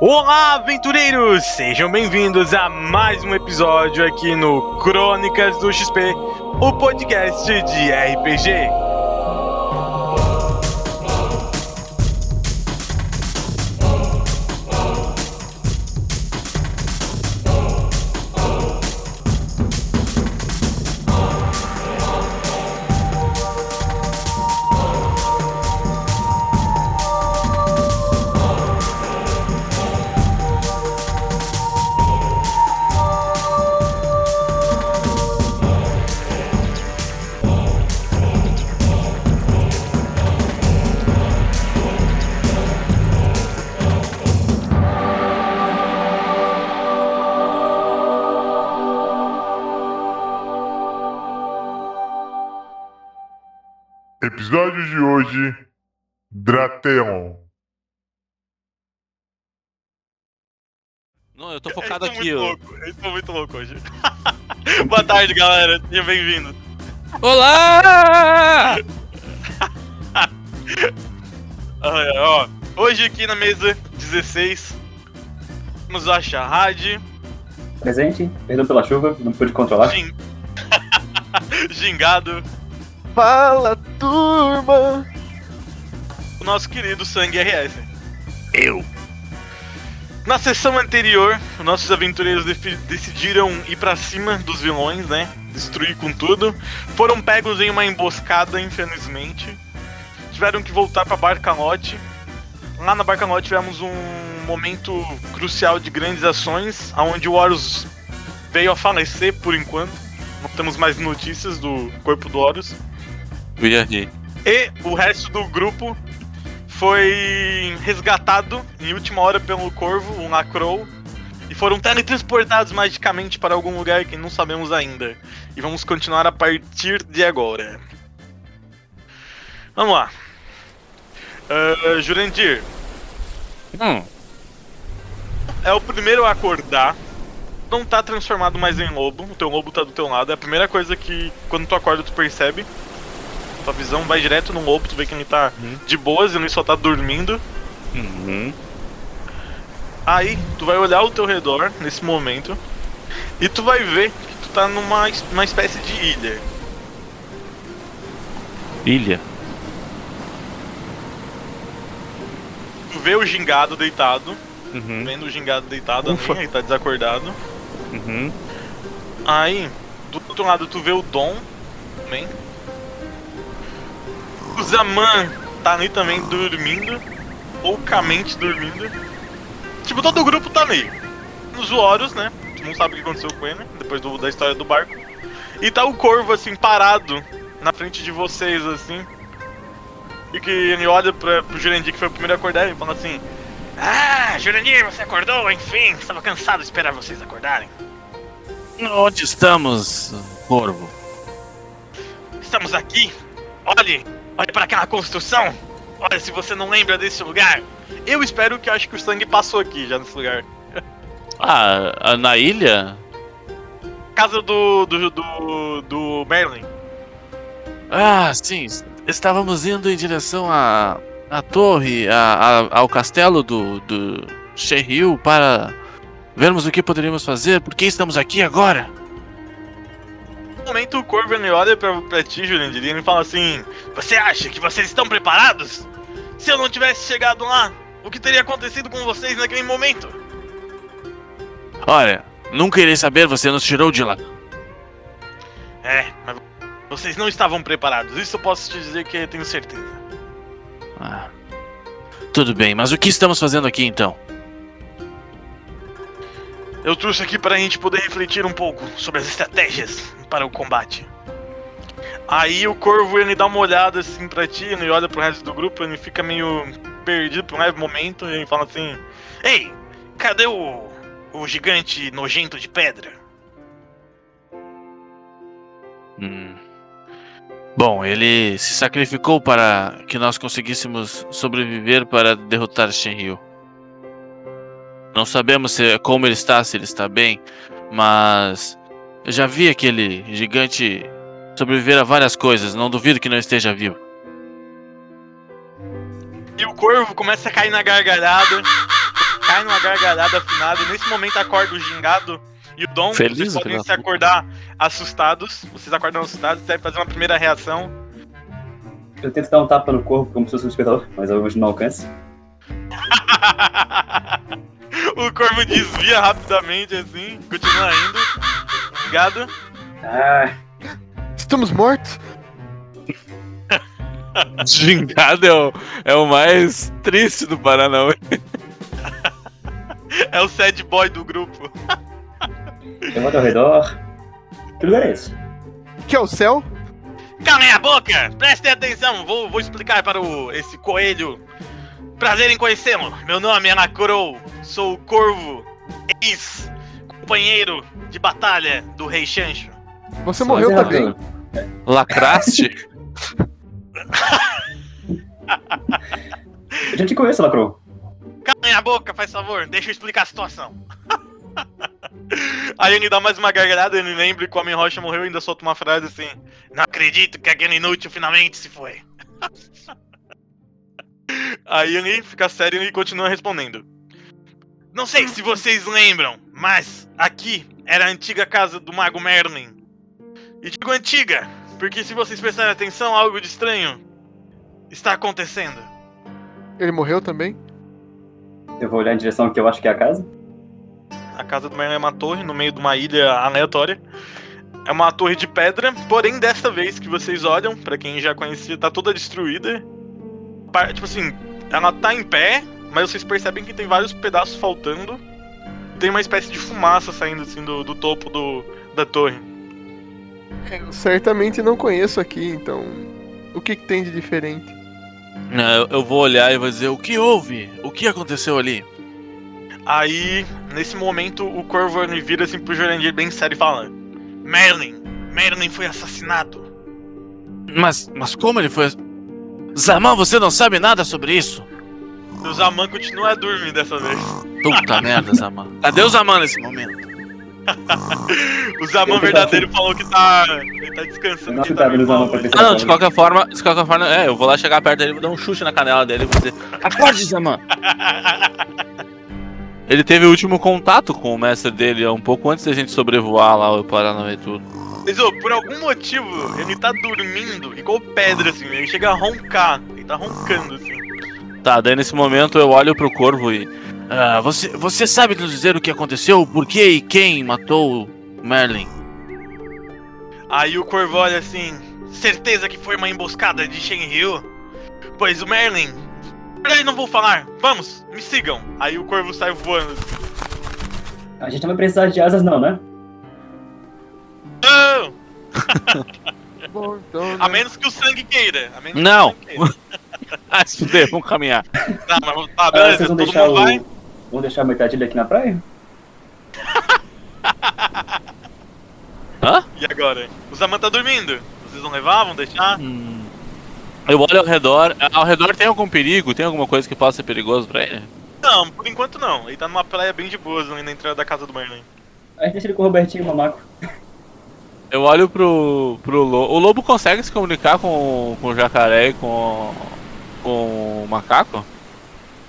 Olá, aventureiros! Sejam bem-vindos a mais um episódio aqui no Crônicas do XP, o podcast de RPG. Não, eu tô focado Eles aqui, muito ó. louco, Eles estão muito loucos hoje. Boa tarde, galera. Seja bem-vindo. Olá! Olha, ó, hoje aqui na mesa 16, temos a Shahad, Presente, perdão pela chuva, não pude controlar. Gin... Gingado, Fala, turma! O nosso querido Sangue RS. Eu. Na sessão anterior, nossos aventureiros decidiram ir pra cima dos vilões, né? Destruir com tudo. Foram pegos em uma emboscada, infelizmente. Tiveram que voltar pra Barcalote. Lá na Barcalote tivemos um momento crucial de grandes ações, onde o Horus veio a falecer por enquanto. Não temos mais notícias do corpo do Horus. E o resto do grupo foi resgatado em última hora pelo Corvo, um Lacrow, e foram teletransportados magicamente para algum lugar que não sabemos ainda. E vamos continuar a partir de agora. Vamos lá. Ah, Jurandir, Hum, é o primeiro a acordar. Não tá transformado mais em lobo, o teu lobo tá do teu lado. É a primeira coisa que quando tu acorda tu percebe. Tua visão vai direto no lobo, tu vê que ele tá Uhum. de boas, ele só tá dormindo. uhum. Aí tu vai olhar ao teu redor nesse momento e tu vai ver que tu tá numa uma espécie de ilha. Ilha. Tu vê o gingado deitado, Uhum, vendo o gingado deitado Ufa. ali, ele tá desacordado. uhum. Aí, do outro lado tu vê o Dom também. O Zaman tá ali também dormindo, poucamente dormindo. Tipo, todo o grupo tá ali. Os Horus, né? Tu não sabe o que aconteceu com ele, depois do- da história do barco. E tá o Corvo, assim, parado na frente de vocês, assim. E que ele olha pra, pro Jurandir, que foi o primeiro a acordar, e fala assim: Ah, Jurandir, você acordou, enfim, estava cansado de esperar vocês acordarem. Onde estamos, Corvo? Estamos aqui. Olhe, olhe para aquela construção. Olha, se você não lembra desse lugar. Eu espero que acho que o sangue passou aqui já nesse lugar. Ah, na ilha? Casa do do do, do Merlin. Ah, sim. Estávamos indo em direção à, à torre, à- à- ao castelo do, do Shehil para vermos o que poderíamos fazer. Por que estamos aqui agora? No momento o Corvo ele olha pra, pra ti, Jurandir, e fala assim: Você acha que vocês estão preparados? Se eu não tivesse chegado lá, o que teria acontecido com vocês naquele momento? Olha, nunca irei saber, você nos tirou de lá. É, mas vocês não estavam preparados. Isso eu posso te dizer que eu tenho certeza. Ah, tudo bem, mas o que estamos fazendo aqui então? Eu trouxe aqui pra gente poder refletir um pouco sobre as estratégias para o combate. Aí o corvo ele dá uma olhada assim pra ti, ele olha pro resto do grupo, ele fica meio perdido por um leve momento e ele fala assim: Ei, cadê o, o gigante nojento de pedra? Hum. Bom, ele se sacrificou para que nós conseguíssemos sobreviver para derrotar Shenryu. Não sabemos se, como ele está, se ele está bem, mas eu já vi aquele gigante sobreviver a várias coisas, não duvido que não esteja vivo. E o corvo começa a cair na gargalhada, cai numa gargalhada afinada. E nesse momento acorda o gingado e o Dom. Feliz, vocês podem se acordar assustados. Vocês acordam assustados e devem fazer uma primeira reação. Eu tento dar um tapa no corpo como se fosse um espectador, mas eu hoje não alcance. o corvo desvia rapidamente assim, continua indo. Gingado. Ah, Estamos mortos? Gingado é o, é o mais triste do Paranauê. É o sad boy do grupo. vou ao redor. Que lugar é esse? Que é o céu? Calem a boca! Prestem atenção! Vou, vou explicar para o, esse coelho. Prazer em conhecê-lo. Meu nome é Anacrou. Sou o Corvo, ex-companheiro de batalha do Rei Chancho. Você Só morreu também? errado. Lacraste? Eu já te conheço, Lacro. Calem a boca, faz favor. Deixa eu explicar a situação. Aí ele dá mais uma gargalhada, ele lembra que o Homem Rocha morreu e ainda solta uma frase assim: Não acredito que aquele inútil finalmente se foi. Aí ele fica sério e continua respondendo. Não sei se vocês lembram, mas aqui era a antiga casa do Mago Merlin. E digo antiga, porque se vocês prestarem atenção, algo de estranho está acontecendo. Ele morreu também? Eu vou olhar em direção ao que eu acho que é a casa. A casa do Merlin é uma torre no meio de uma ilha aleatória. É uma torre de pedra, porém dessa vez que vocês olham, pra quem já conhecia, tá toda destruída. Tipo assim, ela tá em pé, mas vocês percebem que tem vários pedaços faltando. Tem uma espécie de fumaça saindo assim do, do topo do, da torre. Eu certamente não conheço aqui, então. O que, que tem de diferente? Não, eu, eu vou olhar e vou dizer: o que houve? O que aconteceu ali? Aí, nesse momento, o Corvo vira assim pro Jurandir bem sério e fala: Merlin, Merlin foi assassinado. Mas, mas como ele foi. Zaman, você não sabe nada sobre isso? O Zaman continua a dormir dessa vez. Puta merda, Zaman. Cadê o Zaman nesse momento? O Zaman verdadeiro falou que tá. Ele tá descansando. não tá acreditava no Zaman pra. Ah, não, de qualquer forma, de qualquer forma, é, eu vou lá chegar perto dele, vou dar um chute na canela dele e vou dizer: Acorde, Zaman! Ele teve o último contato com o mestre dele um pouco antes da gente sobrevoar lá o Paranauê e tudo. Mas, ô, por algum motivo, ele tá dormindo igual pedra, assim. Ele chega a roncar. Ele tá roncando, assim. Tá, daí nesse momento eu olho pro corvo e. "Ah, você, você sabe nos dizer o que aconteceu? Por que e quem matou o Merlin? Aí o Corvo olha assim: certeza que foi uma emboscada de Shenryu? Pois o Merlin. Verdade, não vou falar. Vamos, me sigam. Aí o Corvo sai voando. A gente não vai precisar de asas, não, né? Não! Bom, então. A né? menos que o sangue queira. A menos Não. Que o sangue queira. Ah, se fuder, vamos caminhar. Tá, mas tá, Ah, beleza, vocês vão todo deixar mundo o. vai. Vão deixar a metade dele aqui na praia? Hã? E agora? O Zaman tá dormindo. Vocês vão levar? Vão deixar? Hum. Eu olho ao redor. Ao redor tem algum perigo? Tem alguma coisa que possa ser perigoso pra ele? Não, por enquanto não. Ele tá numa praia bem de boas ali na entrada da casa do Merlin. A gente deixa ele com o Robertinho e o Mamaco. Eu olho pro, pro lobo. O lobo consegue se comunicar com, com o jacaré e com, com o macaco?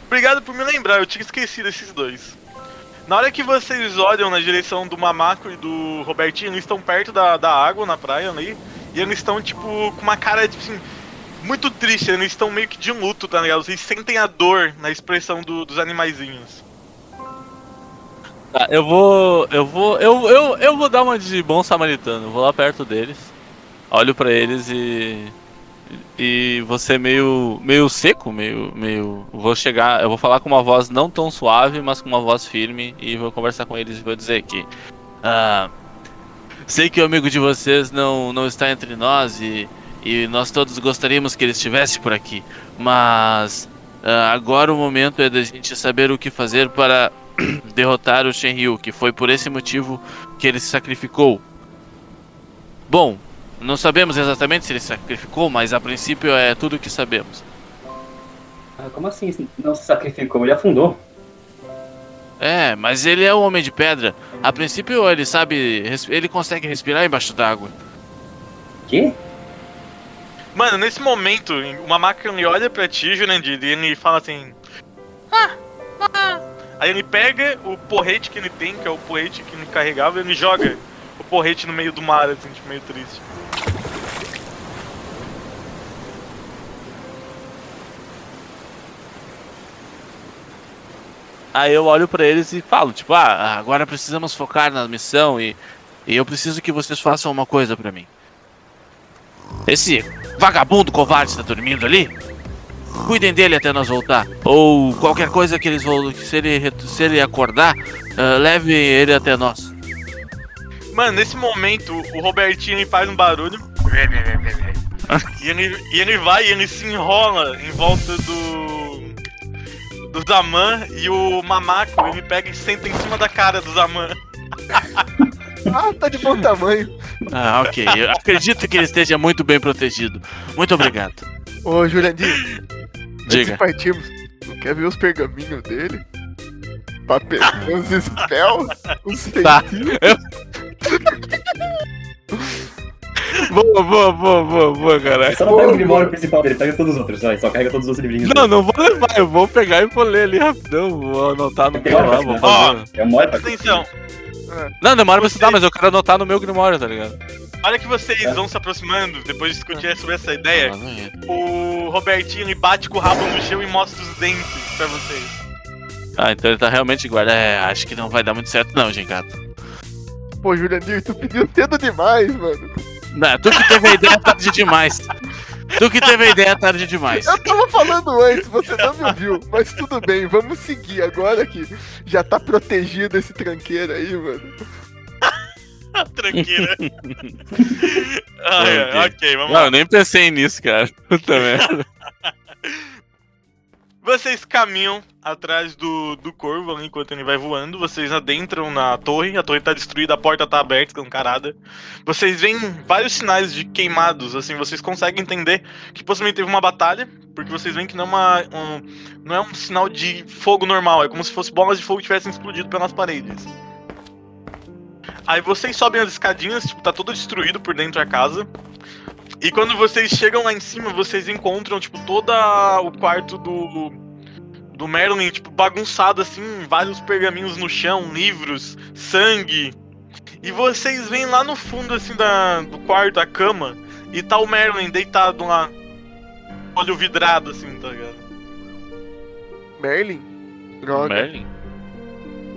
Obrigado por me lembrar, eu tinha esquecido esses dois. Na hora que vocês olham na direção do Mamaco e do Robertinho, eles estão perto da, da água na praia ali. E eles estão, tipo, com uma cara, tipo assim, muito triste. Eles estão meio que de luto, tá ligado? Vocês sentem a dor na expressão do- dos animaizinhos. Tá, eu vou. Eu vou. Eu, eu, eu vou dar uma de bom samaritano. Vou lá perto deles. Olho pra eles e. E você meio. meio seco, meio. meio. Vou chegar. Eu vou falar com uma voz não tão suave, mas com uma voz firme. E vou conversar com eles e vou dizer que. Ah, sei que o amigo de vocês não, não está entre nós e. E nós todos gostaríamos que ele estivesse por aqui. Mas. ah, agora o momento é da gente saber o que fazer para derrotar o Shenryu, que foi por esse motivo que ele se sacrificou. Bom, não sabemos exatamente se ele se sacrificou, mas a princípio é tudo o que sabemos. Ah, como assim? Não se sacrificou, ele afundou. É, mas ele é um homem de pedra. A princípio ele sabe, ele consegue respirar embaixo d'água. Quê? Mano, nesse momento, Mamaco ele olha pra ti, Jurandir, e ele fala assim: Ah, ah, Aí ele pega o porrete que ele tem, que é o porrete que ele carregava, e ele joga o porrete no meio do mar, assim, tipo, meio triste. Aí eu olho pra eles e falo, tipo, ah, agora precisamos focar na missão e, e eu preciso que vocês façam uma coisa pra mim. Esse vagabundo covarde tá dormindo ali? Cuidem dele até nós voltar. Ou qualquer coisa que eles vão. Se ele, se ele acordar, ah, leve ele até nós. Mano, nesse momento, o Robertinho faz um barulho. e, ele, e ele vai e ele se enrola em volta do. Do Zaman e o Mamaco ele pega e senta em cima da cara do Zaman. Ah, tá de bom tamanho. Ah, ok. Eu acredito que ele esteja muito bem protegido. Muito obrigado. Ô, de Diga. partirmos, não quer ver os pergaminhos dele? Papel, uns spells, uns Tá. Boa, boa, boa, boa, boa, caralho. Só não pega o grimório principal dele, pega todos os outros, vai. Só carrega todos os outros livrinhos. Não, dele. não vou levar, eu vou pegar e vou ler ali rapidão. Vou anotar no Tem meu lá, vou né? fazer. É mole pra Atenção, Não, demora pra Você- estudar, mas eu quero anotar no meu Grimório, tá ligado? olha que vocês É. vão se aproximando depois de discutir sobre essa ideia. Ah, é. O Robertinho ele bate com o rabo no chão e mostra os dentes pra vocês. Ah, então ele tá realmente guarda. É, acho que não vai dar muito certo não, Gengato. Pô, Jurandir, tu pediu cedo demais, mano. Não, tu que teve a ideia tarde demais. Tu que teve a ideia tarde demais. Eu tava falando antes, você não me ouviu. Mas tudo bem, vamos seguir agora que já tá protegido esse tranqueiro aí, mano. Tranquila. Ai, ai, Ok. ok, vamos Não, lá. eu nem pensei nisso, cara. Puta merda. Vocês caminham atrás do, do corvo enquanto ele vai voando. Vocês adentram na torre. A torre tá destruída, a porta tá aberta, escancarada. Vocês veem vários sinais de queimados. Assim, vocês conseguem entender que possivelmente teve uma batalha. Porque vocês veem que não é, uma, um, não é um sinal de fogo normal. É como se fosse bolas de fogo tivessem explodido pelas paredes. Aí vocês sobem as escadinhas, tipo, tá tudo destruído por dentro da casa. E quando vocês chegam lá em cima, vocês encontram, tipo, todo o quarto do. Do Merlin, tipo, bagunçado assim, vários pergaminhos no chão, livros, sangue. E vocês veem lá no fundo, assim, da, do quarto, a cama, e tá o Merlin deitado lá. Olho vidrado, assim, tá ligado? Merlin? Droga. Merlin?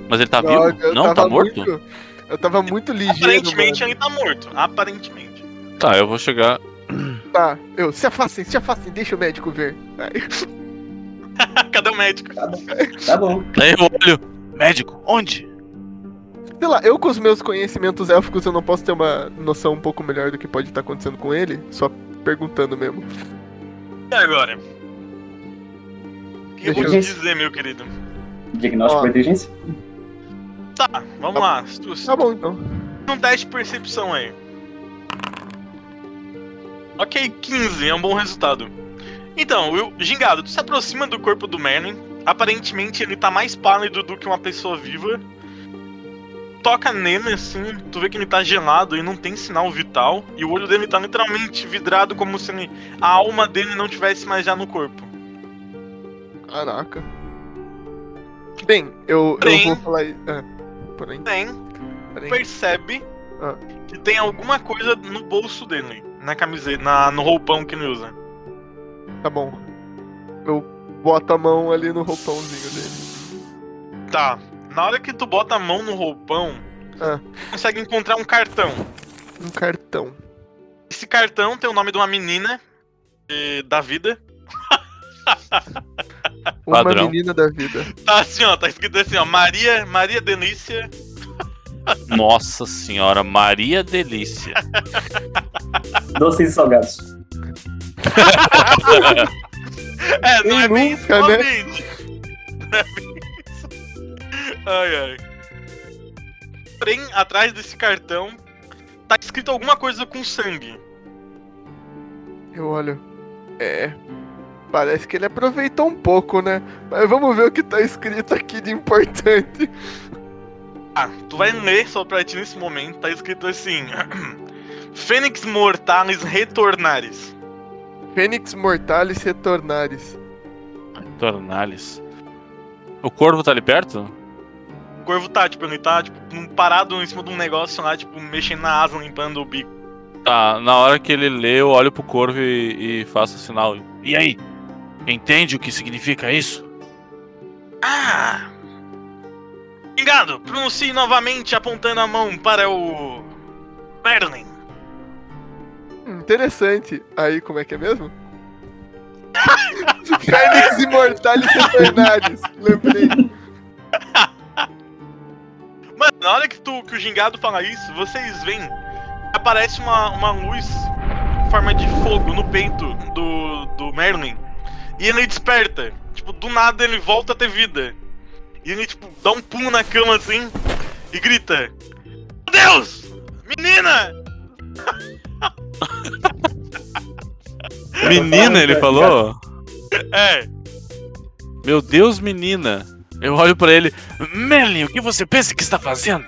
Mas ele tá Droga, vivo? Não, tá morto? muito- eu tava muito ligeiro, Aparentemente mano. ele tá morto. Aparentemente. Tá, eu vou chegar. Tá, eu, se afastem, se afastem, deixa o médico ver. Aí, Cadê o médico? Tá bom. Aí eu olho. Médico, onde? sei lá, eu com os meus conhecimentos élficos eu não posso ter uma noção um pouco melhor do que pode estar acontecendo com ele, só perguntando mesmo. E agora? O que eu vou te dizer, meu querido? Diagnóstico por inteligência? Tá, vamos lá. Tu- Tá bom então. um teste de percepção aí. Ok, 15 é um bom resultado. Então, o Gingado, tu se aproxima do corpo do Merlin. Aparentemente ele tá mais pálido do que uma pessoa viva. Toca nele assim, tu vê que ele tá gelado e não tem sinal vital. E o olho dele tá literalmente vidrado, como se ele- a alma dele não tivesse mais já no corpo. Caraca. Bem, eu, eu vou falar. Ah, porém, Tem, porém. percebe Ah. que tem alguma coisa no bolso dele, na camiseta, na, no roupão que ele usa. Tá bom. Eu boto a mão ali no roupãozinho dele. Tá. Na hora que tu bota a mão no roupão, Ah. tu consegue encontrar um cartão. Um cartão. Esse cartão tem o nome de uma menina eh, da vida. Uma Padrão. menina da vida. Tá assim, ó, tá escrito assim, ó, Maria, Maria Delícia. Nossa senhora, Maria Delícia. Doces e salgados. É, não é bem isso, é né? Não é bem isso. Ai, ai. Porém, atrás desse cartão, tá escrito alguma coisa com sangue. Eu olho. É. Parece que ele aproveitou um pouco, né? Mas vamos ver o que tá escrito aqui de importante. Ah, tu vai ler só pra ti nesse momento, tá escrito assim: Fênix Mortalis Retornares. Fênix Mortalis Retornares. Tornales. O corvo tá ali perto? O corvo tá, tipo, ele tá, tipo, num- parado em cima de um negócio lá, tipo, mexendo na asa, limpando o bico. Tá, na hora que ele lê, eu olho pro corvo e, e faço sinal. E aí? Entende o que significa isso? Ah! Engado, pronuncie novamente apontando a mão para o. Merlin. Interessante. Aí, como é que é mesmo? Fênix Imortalis Eternalis. Lembrei. Mano, na hora que, tu, que o gingado fala isso, vocês veem que aparece uma, uma luz em forma de fogo no peito do, do Merlin. E ele desperta. Tipo, do nada ele volta a ter vida. E ele, tipo, dá um pulo na cama assim e grita: Meu Deus! Menina! Menina, ele falou? É, Meu Deus, menina. Eu olho pra ele. Merlin, o que você pensa que está fazendo?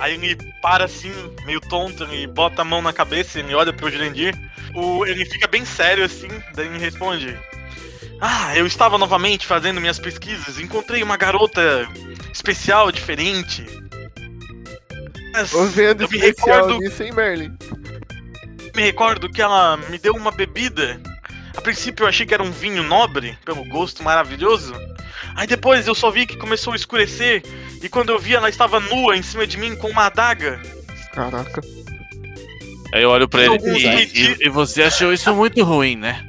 Aí ele para assim, meio tonto, ele bota a mão na cabeça, ele olha pro Jurandir. O, ele fica bem sério assim, daí ele responde: Ah, eu estava novamente fazendo minhas pesquisas, encontrei uma garota especial, diferente. Mas Tô vendo eu me recordo, nisso, hein, Merlin? me recordo que ela me deu uma bebida. A princípio eu achei que era um vinho nobre, pelo gosto maravilhoso. Aí depois eu só vi que começou a escurecer, e quando eu vi ela estava nua em cima de mim com uma adaga. Caraca. Aí eu olho pra ele. E, e- e você achou isso muito ruim, né?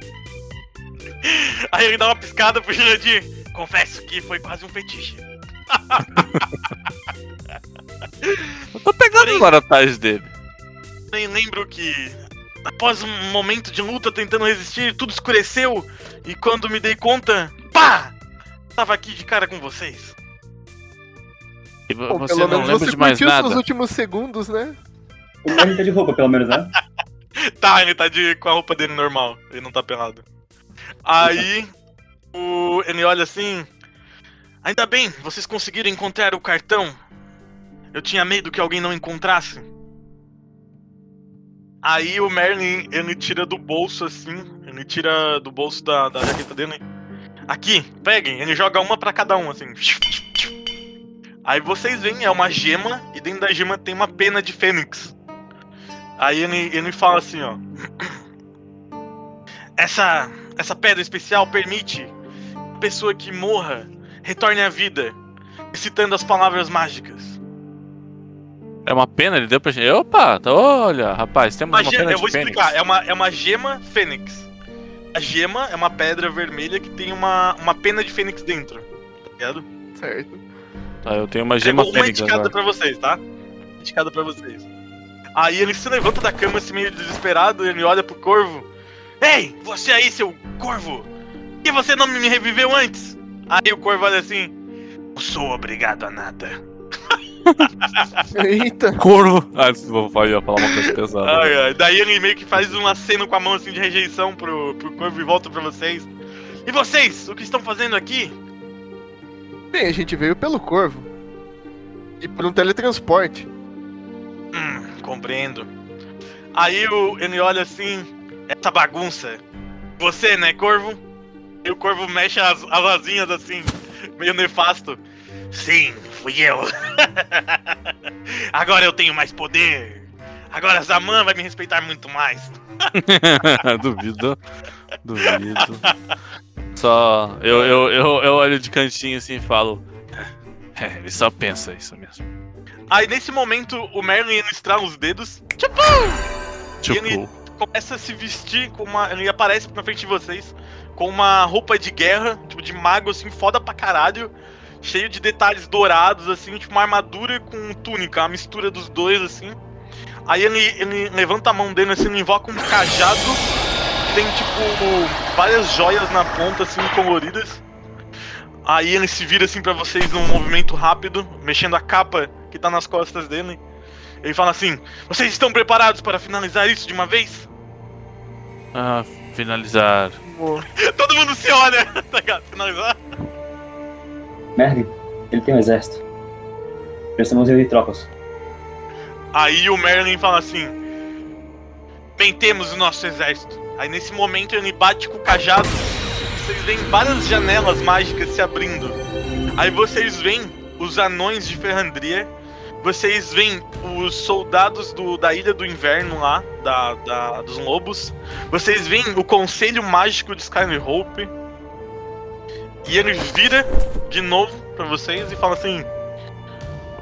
Aí ele dá uma piscada pro Jurandir. Confesso que foi quase um fetiche. Eu tô pegando Porém- os dele. Nem lembro que após um momento de luta tentando resistir, tudo escureceu e quando me dei conta, pá! Tava aqui de cara com vocês. E Bom, você pelo não menos lembra você de mais nada? seus últimos segundos, né? O Merlin tá de roupa, pelo menos, né? Tá, ele tá de, com a roupa dele normal, ele não tá pelado. Aí o, ele olha assim. Ainda bem, vocês conseguiram encontrar o cartão. Eu tinha medo que alguém não encontrasse. Aí o Merlin, ele tira do bolso assim, ele tira do bolso da, da jaqueta dele. Aqui, peguem, ele joga uma pra cada um, assim. Aí vocês veem, é uma gema, e dentro da gema tem uma pena de fênix. Aí ele, ele fala assim, ó. Essa, essa pedra especial permite que a pessoa que morra retorne à vida, recitando as palavras mágicas. É uma pena, ele deu pra gente. Opa, tá- olha, rapaz, temos Uma uma pena eu de vou fênix. explicar, é uma, é uma gema fênix. A gema é uma pedra vermelha que tem uma, uma pena de fênix dentro. Tá ligado? Certo. Tá, eu tenho uma gema Pegou uma fênix indicada agora. pra vocês, tá? Indicada pra vocês. Aí ele se levanta da cama assim meio desesperado, ele olha pro corvo. Ei, você aí, seu corvo! Por que você não me reviveu antes? Aí o corvo olha assim. Não sou obrigado a nada. Eita. Corvo! Ah, vou falar uma coisa pesada. Ai, ai. Daí ele meio que faz um aceno com a mão assim de rejeição pro, pro corvo e volta pra vocês. E vocês, o que estão fazendo aqui? Bem, a gente veio pelo corvo. E por um teletransporte. Hum, compreendo. Aí o, ele olha assim, essa bagunça. Você, né, corvo? E o corvo mexe as, as asinhas assim, meio nefasto. Sim, fui eu. Agora eu tenho mais poder. Agora Zaman vai me respeitar muito mais. duvido. Duvido. Só. Eu, eu, eu, eu olho de cantinho assim e falo. É, ele só pensa isso mesmo. Aí nesse momento o Merlin ele estrala os dedos, Tipo, ele- começa a se vestir com uma. Ele aparece na frente de vocês com uma roupa de guerra, tipo de mago assim, foda pra caralho. Cheio de detalhes dourados, assim, tipo uma armadura com túnica, uma mistura dos dois, assim. Aí ele, ele levanta a mão dele assim, ele invoca um cajado tem tipo várias joias na ponta, assim, coloridas. Aí ele se vira assim pra vocês num movimento rápido, mexendo a capa que tá nas costas dele. Ele fala assim: Vocês estão preparados para finalizar isso de uma vez? ah, finalizar. Todo mundo se olha, tá ligado? Finalizar? Merlin, ele tem um exército. Precisamos reunir tropas. Aí o Merlin fala assim: Bem, temos o nosso exército. Aí nesse momento ele bate com o cajado, vocês veem várias janelas mágicas se abrindo. Aí vocês veem os anões de Ferrandria. Vocês veem os soldados do- da Ilha do Inverno lá, da, da- dos lobos. Vocês veem o Conselho Mágico de Skyhope. E ele vira de novo pra vocês e fala assim: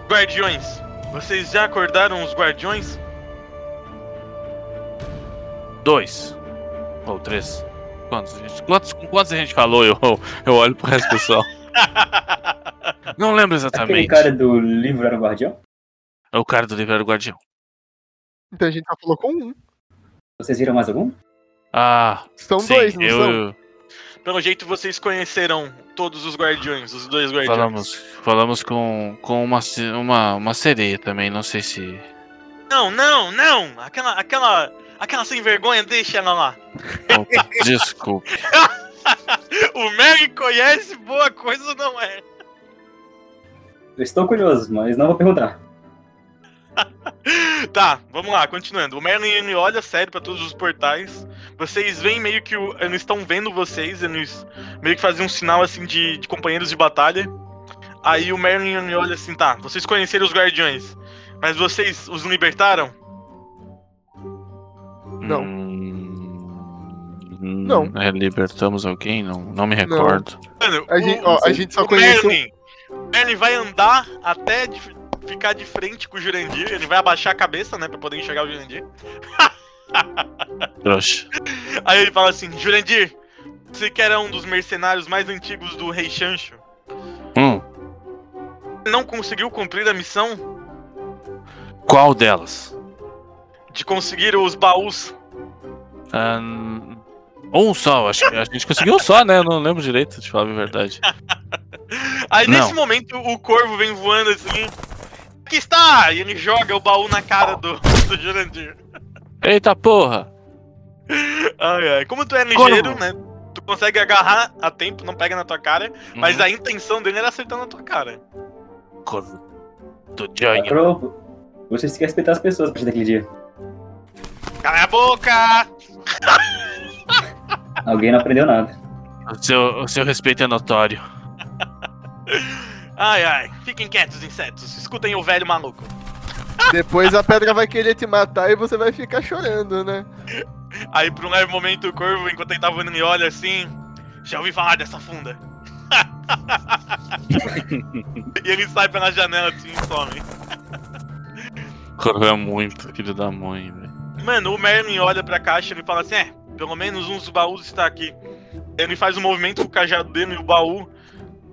Guardiões, vocês já acordaram os guardiões? Dois. Ou três. Quantos, gente? Quantos, quantos a gente falou? Eu, eu olho pro resto do pessoal. Não lembro Aquele exatamente. cara do livro era o guardião? É o cara do livro era o guardião. Então a gente só falou com um. Vocês viram mais algum? Ah, São sim, dois, não eu, são? Pelo jeito vocês conheceram todos os guardiões, os dois guardiões. falamos, falamos com, com uma, uma, uma sereia também, não sei se. Não, não, não! Aquela, aquela, aquela sem vergonha, deixa ela lá. Opa, desculpe. o Mary conhece, boa coisa não é. Eu estou curioso, mas não vou perguntar. Tá, vamos lá, continuando. O Merlin ele olha sério pra todos os portais. Vocês veem meio que o, eles estão vendo vocês, eles meio que fazem um sinal assim de, de companheiros de batalha. Aí o Merlin ele olha assim, tá, vocês conheceram os guardiões, mas vocês os libertaram? Não. Hum, Não. é, libertamos alguém? Não, não me recordo. Mano, A gente, ó, a gente só o conheceu. Merlin, o Merlin vai andar até de- ficar de frente com o Jurandir, ele vai abaixar a cabeça, né, pra poder enxergar o Jurandir. Trouxa. Aí ele fala assim, Jurandir, você que era um dos mercenários mais antigos do Rei Chancho, Hum, não conseguiu cumprir a missão qual delas? de conseguir os baús? Ah, um só, acho que a gente conseguiu um só, né? Eu não lembro direito, de falar a verdade. Aí Não. nesse momento o corvo vem voando assim. Aqui está! E ele joga o baú na cara do, do Jurandir. Eita porra! Ai, ai. Como tu é ligeiro, Corvo. né? Tu consegue agarrar a tempo, não pega na tua cara, mas Uhum. a intenção dele era acertar na tua cara. Corvo do Johnny. Pro, vocês têm que respeitar as pessoas a partir daquele dia. Cala a boca! Alguém não aprendeu nada. O seu, o seu respeito é notório. Ai, ai. Fiquem quietos, insetos. Escutem o velho maluco. Depois a pedra vai querer te matar e você vai ficar chorando, né? Aí por um leve momento o corvo, enquanto ele tava ele olha assim. Já ouvi falar dessa funda. e ele sai pela janela assim e some. Corvo é muito filho da mãe, velho. Mano, o Merlin olha pra caixa e ele fala assim: é, pelo menos um dos baús está aqui. Ele faz um movimento com o cajado dele e o baú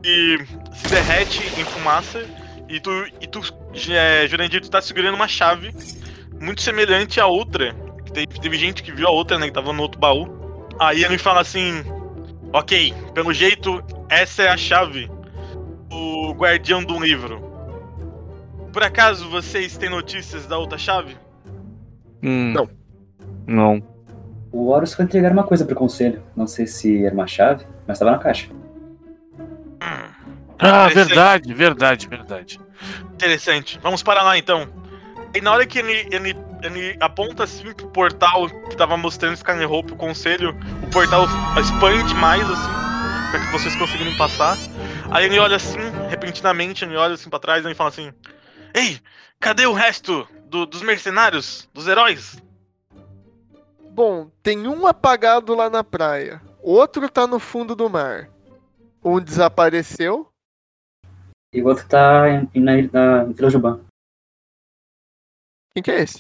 e se derrete em fumaça. E tu, e tu é, Jurandir, tu tá segurando uma chave muito semelhante à outra. Que teve, teve gente que viu a outra, né? Que tava no outro baú. Aí ele fala assim: Ok, pelo jeito, essa é a chave. O guardião do livro. Por acaso vocês têm notícias da outra chave? Hum, Não. Não. O Horus foi entregar uma coisa pro conselho. Não sei se era uma chave, mas estava na caixa. Ah, verdade, verdade, verdade. Interessante. Vamos para lá então. E na hora que ele, ele, ele aponta assim pro portal que tava mostrando Skyline Hope, o conselho, o portal expande mais assim, pra que vocês conseguirem passar. Aí ele olha assim, repentinamente, ele olha assim pra trás e ele fala assim: Ei, cadê o resto do- dos mercenários, dos heróis? Bom, tem um apagado lá na praia. Outro tá no fundo do mar. Um desapareceu. E o outro tá em- na, na, em Vila Juban. Quem que é esse?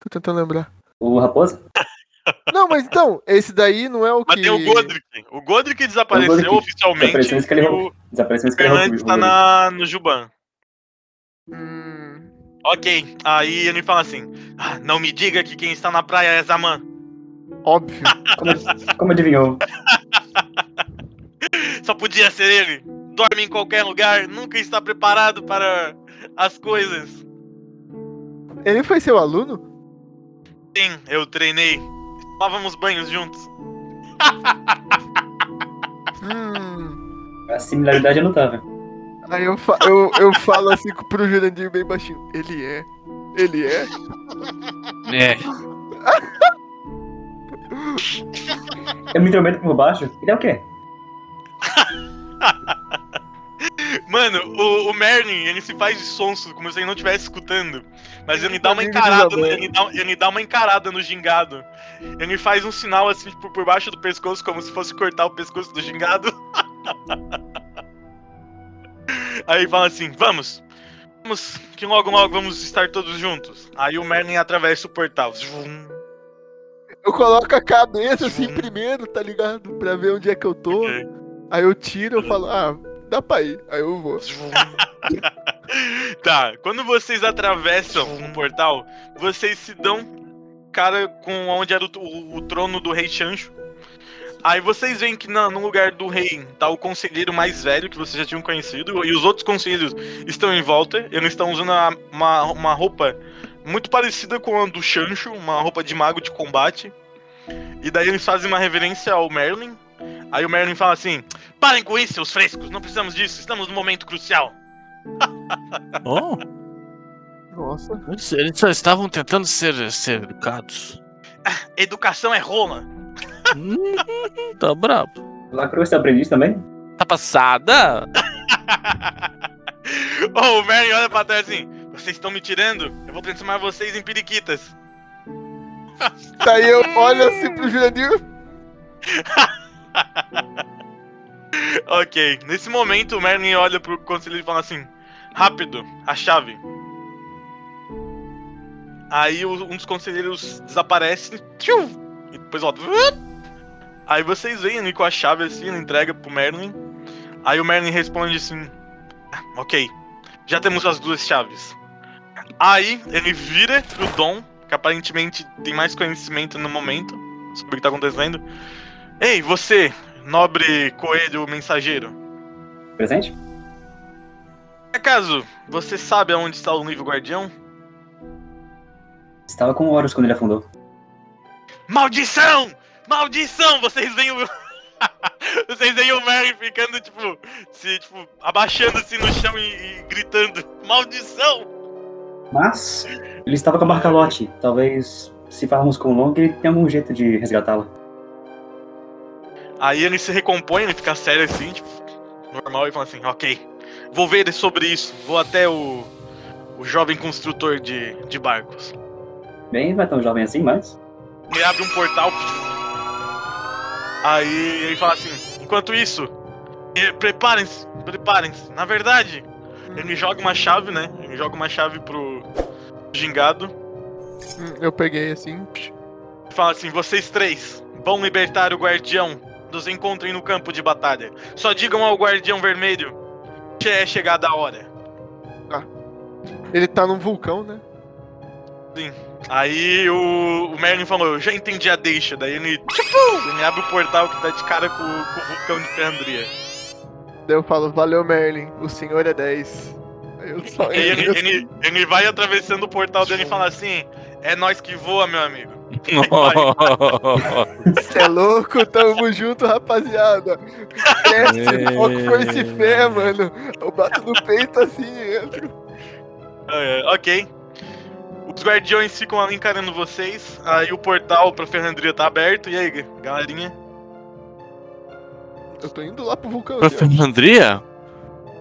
Tô tentando lembrar. O Raposa? Não, mas então, esse daí não é o Mas que. tem o Godric. O Godric desapareceu O Godric oficialmente. desapareceu e o Fernandes tá na, no Juban. Hum, Ok, aí ele fala assim: "Ah, Não me diga que quem está na praia é Zaman. óbvio. Como, como adivinhou? Só podia ser ele. Dorme em qualquer lugar, nunca está preparado para as coisas. Ele foi seu aluno? Sim, eu treinei. Tomávamos banhos juntos. Hum. A similaridade é notável. Aí eu, fa- eu, eu falo assim pro Jurandir bem baixinho. Ele é. Ele é. É, Eu me intrometo por baixo. Ele é o quê? Mano, o, o Merlin, ele se faz de sonso, como se ele não estivesse escutando. Mas ele dá uma de encarada, Isabela. ele, dá, ele dá uma encarada no gingado. Ele faz um sinal assim por, por baixo do pescoço, como se fosse cortar o pescoço do gingado. Aí fala assim: vamos! Vamos, que logo logo vamos estar todos juntos. Aí o Merlin atravessa o portal. Eu coloco a cabeça assim primeiro, tá ligado? Pra ver onde é que eu tô. Ok. Aí eu tiro e falo, ah, dá pra ir. Aí eu vou. tá, quando vocês atravessam um portal, vocês se dão cara com onde era o, o- o trono do rei Chancho. Aí vocês veem que na- no lugar do rei tá o conselheiro mais velho que vocês já tinham conhecido, e os outros conselheiros estão em volta. Eles estão usando a- uma, uma roupa muito parecida com a do Chancho, uma roupa de mago de combate. E daí eles fazem uma reverência ao Merlin. Aí o Merlin fala assim: Parem com isso, seus frescos, não precisamos disso, estamos num momento crucial. Oh, Nossa. eles, eles só estavam tentando ser, ser educados. Educação é rola. Hum, tá brabo. Lacrou esse aprendiz também? Tá passada? oh, o Merlin olha pra trás assim: Vocês estão me tirando? Eu vou transformar vocês em periquitas. Daí eu olho assim pro Jurandir. ok, nesse momento o Merlin olha pro conselheiro e fala assim: Rápido, a chave. Aí um dos conselheiros desaparece tchiu, e depois volta. Aí vocês veem ele com a chave assim, ele entrega pro Merlin. Aí o Merlin responde assim: "Ah, Ok, já temos as duas chaves. Aí ele vira pro Dom, que aparentemente tem mais conhecimento no momento sobre o que tá acontecendo. Ei, você, nobre coelho mensageiro. Presente? Acaso, você sabe aonde está o livro guardião? Estava com Horus quando ele afundou. Maldição! Maldição! Vocês veem o. Vocês veem o Mary ficando, tipo, se, tipo, abaixando assim no chão e, e gritando: Maldição! Mas ele estava com a Barcalote. Talvez, se falarmos com o Long, ele tenha algum jeito de resgatá-la. Aí ele se recompõe, ele fica sério assim, tipo, normal, e fala assim: Ok, vou ver sobre isso. Vou até o. O jovem construtor de, de barcos. Bem, não é tão jovem assim, mas. Ele abre um portal. Aí ele fala assim: enquanto isso, preparem-se, preparem-se. Na verdade, ele joga uma chave, né? Ele joga uma chave pro gingado. Hum, Eu peguei assim. E fala assim: vocês três vão libertar o guardião. Nos encontrem no campo de batalha. Só digam ao guardião vermelho que é chegada a hora. Ele tá num vulcão, né? Aí o, o Merlin falou, eu já entendi a deixa. Daí ele, tipo, ele abre o portal que dá de cara com, com o vulcão de Ferandria. Daí eu falo, valeu Merlin, o senhor é 10. Aí eu só E ele, ele, ele vai atravessando o portal dele e fala assim: É nós que voa, meu amigo. Cê é louco, tamo junto, rapaziada. Cresce, foco, força e fé, mano. Eu bato no peito assim e entro. É, ok. Os guardiões ficam ali encarando vocês. Aí o portal pra Ferrandria tá aberto. E aí, galerinha? Eu tô indo lá pro vulcão. Pra. Fernandria?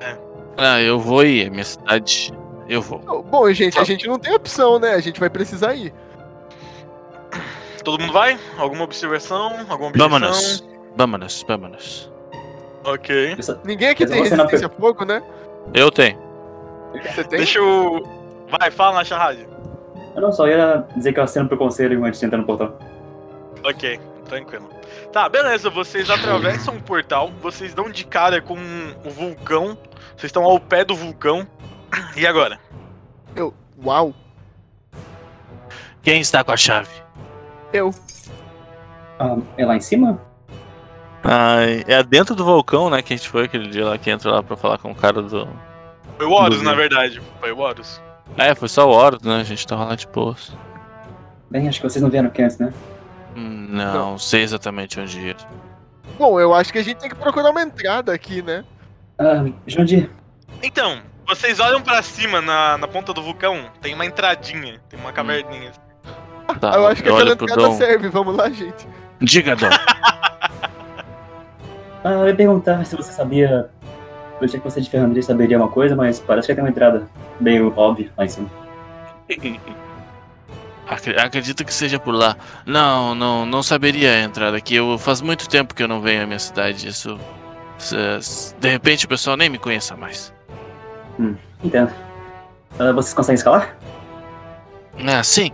É. Ah, eu vou ir, é minha cidade. Eu vou. Bom, gente, a gente não tem opção, né? A gente vai precisar ir. Todo mundo vai? Alguma observação? Alguma objeção? Vamos, vamos, vamos. Ok. Ninguém aqui tem resistência a fogo, né? Eu tenho. Você tem? Deixa eu. Vai, fala na charrade. Eu não só ia dizer que eu aceno pro conselho antes de entrar no portal. Ok, tranquilo. Tá, beleza, vocês atravessam o portal, vocês dão de cara com o vulcão, vocês estão ao pé do vulcão. E agora? Eu. Uau. Quem está com a chave? Eu. Ah, é lá em cima? Ah, é dentro do vulcão, né? Que a gente foi aquele dia lá que entra lá pra falar com o cara do. Foi o Horus, na verdade. Foi o Horus. É, foi só o Horus, né? A gente tava lá de boas. Bem, acho que vocês não vieram aqui antes, né? Hum, Não, sei exatamente onde ir. Bom, eu acho que a gente tem que procurar uma entrada aqui, né? Ah, Jandir, Então, vocês olham pra cima na, na ponta do vulcão, tem uma entradinha, tem uma caverninha. Tá, eu acho que aquela Dom. serve. Vamos lá, gente. Diga, Dom. ah, eu ia perguntar se você sabia Eu achei que você de Ferrandria saberia uma coisa, mas parece que tem uma entrada meio óbvia lá em cima. Acre- Acredito que seja por lá. Não, não, não saberia a entrada aqui. Eu faz muito tempo que eu não venho à minha cidade. Isso. De repente o pessoal nem me conheça mais. Entendo. Ah, vocês conseguem escalar? Ah, sim.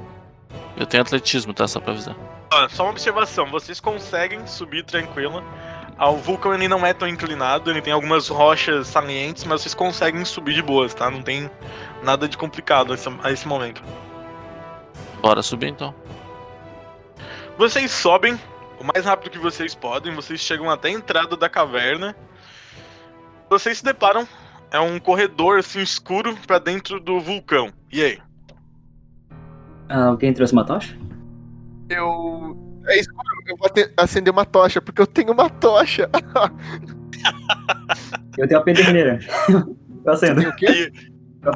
Eu tenho atletismo, tá? Só pra avisar. Ó, só uma observação, vocês conseguem subir tranquilo. Ah, O vulcão ele não é tão inclinado, ele tem algumas rochas salientes, mas vocês conseguem subir de boas, tá? Não tem nada de complicado a esse, momento. Bora subir então. Vocês sobem o mais rápido que vocês podem, vocês chegam até a entrada da caverna. Vocês se deparam, é um corredor assim escuro pra dentro do vulcão. E aí? Ah, alguém trouxe uma tocha? Eu. É escuro, eu vou acender uma tocha, porque eu tenho uma tocha. Eu tenho a pederneira. Eu acendo. O quê?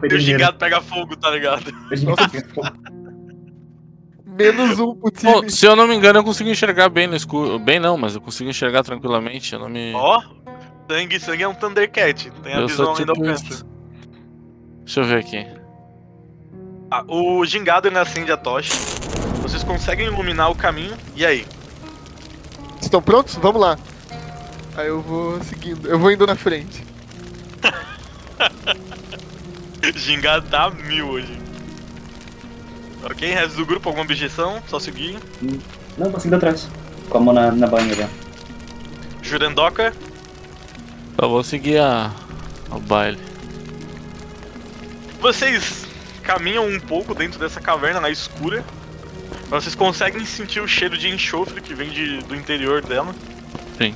E o gingado pega fogo, tá ligado? Fogo. Menos um pro time. Bom, se eu não me engano, eu consigo enxergar bem no escuro. Bem não, mas eu consigo enxergar tranquilamente. Eu não me. Ó, sangue, sangue é um Thundercat, tem a eu visão sou ainda tipo alcança. Deixa eu ver aqui. Ah, o gingado ele acende a tocha. Vocês conseguem iluminar o caminho. E aí? Estão prontos? Vamos lá. Aí eu vou seguindo. Eu vou indo na frente. Gingado tá mil hoje. Ok, resto do grupo, alguma objeção? Só seguir. Não, vou seguindo atrás. Com a mão na, na bainha já. Jurandoka, Eu vou seguir a. o baile. vocês caminham um pouco dentro dessa caverna na escura. Vocês conseguem sentir o cheiro de enxofre que vem de, do interior dela. Sim.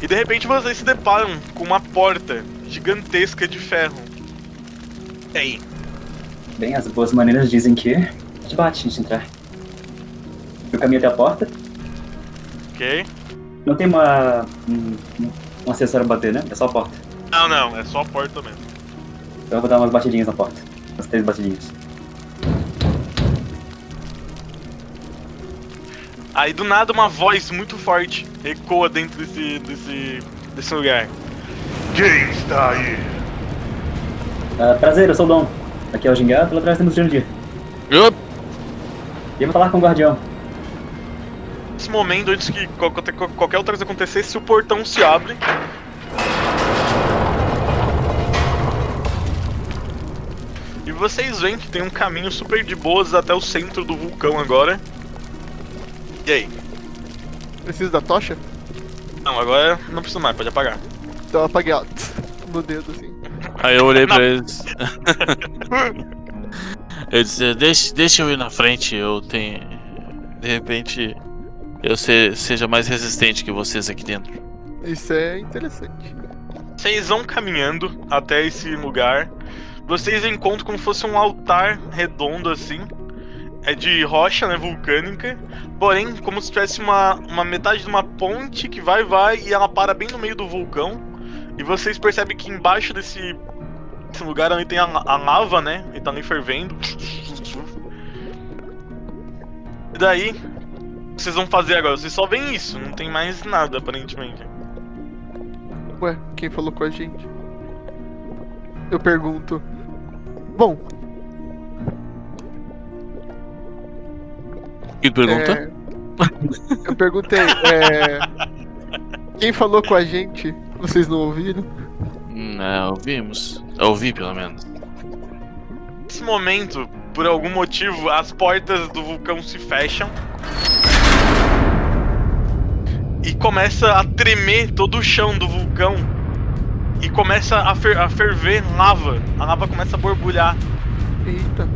E de repente vocês se deparam com uma porta gigantesca de ferro. E aí? Bem, as boas maneiras dizem que a gente bate antes de entrar. Eu caminho até a porta. Ok? Não tem uma. um, um acessório pra bater, né? É só a porta. Não, não, é só a porta mesmo. Então eu vou dar umas batidinhas na porta. Umas três batidinhas. Aí do nada uma voz muito forte ecoa dentro desse, desse, desse lugar. Quem está aí? Ah, prazer, eu sou o Dom. Aqui é o Gingado, lá atrás temos o Jandir. Eu... E eu vou falar com o guardião. Nesse momento, antes que qualquer, qualquer outra coisa acontecesse, o portão se abre. Vocês veem que tem um caminho super de boas até o centro do vulcão agora. E aí? Preciso da tocha? Não, agora não precisa mais, pode apagar. Então eu apaguei ela no dedo assim. Aí eu olhei pra eles. eu disse, deixa, deixa eu ir na frente, eu tenho. De repente eu se- seja mais resistente que vocês aqui dentro. Isso é interessante. Vocês vão caminhando até esse lugar. Vocês encontram como se fosse um altar redondo assim. É de rocha, né, vulcânica. Porém, como se tivesse uma, uma metade de uma ponte que vai, vai e ela para bem no meio do vulcão. E vocês percebem que embaixo desse, desse lugar ali tem a, a lava, né? E tá ali fervendo. E daí, o que vocês vão fazer agora? Vocês só veem isso, não tem mais nada aparentemente. Ué, quem falou com a gente? Eu pergunto. Bom, Que pergunta? é, eu perguntei, é, quem falou com a gente? Vocês não ouviram? Hum, é, ouvimos. Eu ouvi pelo menos. Nesse momento, por algum motivo, as portas do vulcão se fecham. E começa a tremer todo o chão do vulcão. E começa a, fer- a ferver lava. A lava começa a borbulhar. Eita.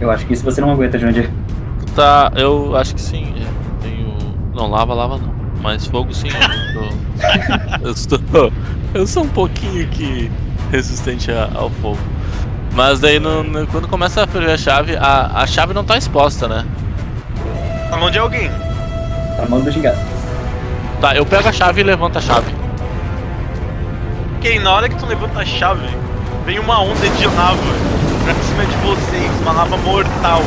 Eu acho que isso você não aguenta, Jandir. Tá, eu acho que sim. é, tenho. Não, lava, lava não. Mas fogo sim. Eu estou. eu estou. Eu sou um pouquinho aqui resistente ao fogo. Mas daí no- no- quando começa a ferver a chave, a, a chave não tá exposta, né? Na mão de alguém. Na mão do Gingado. Tá, eu pego a chave e levanto a chave. Ok, na hora que tu levanta a chave, vem uma onda de lava pra cima de vocês. Uma lava mortal.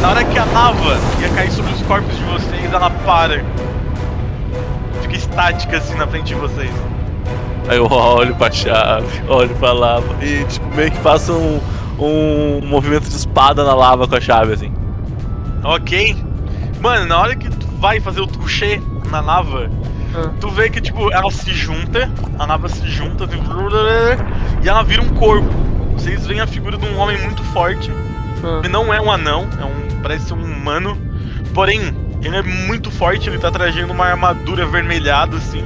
Na hora que a lava ia cair sobre os corpos de vocês, ela para. Fica estática assim na frente de vocês. Aí eu olho pra chave, olho pra lava e tipo, meio que faço um, um movimento de espada na lava com a chave, assim. Ok. Mano, na hora que tu vai fazer o touché na lava, Ah. tu vê que, tipo, ela se junta, a lava se junta, assim, e ela vira um corpo. Vocês veem a figura de um homem muito forte. Ah. Ele não é um anão, é um. parece ser um humano. Porém, ele é muito forte, ele tá trajando uma armadura avermelhada, assim.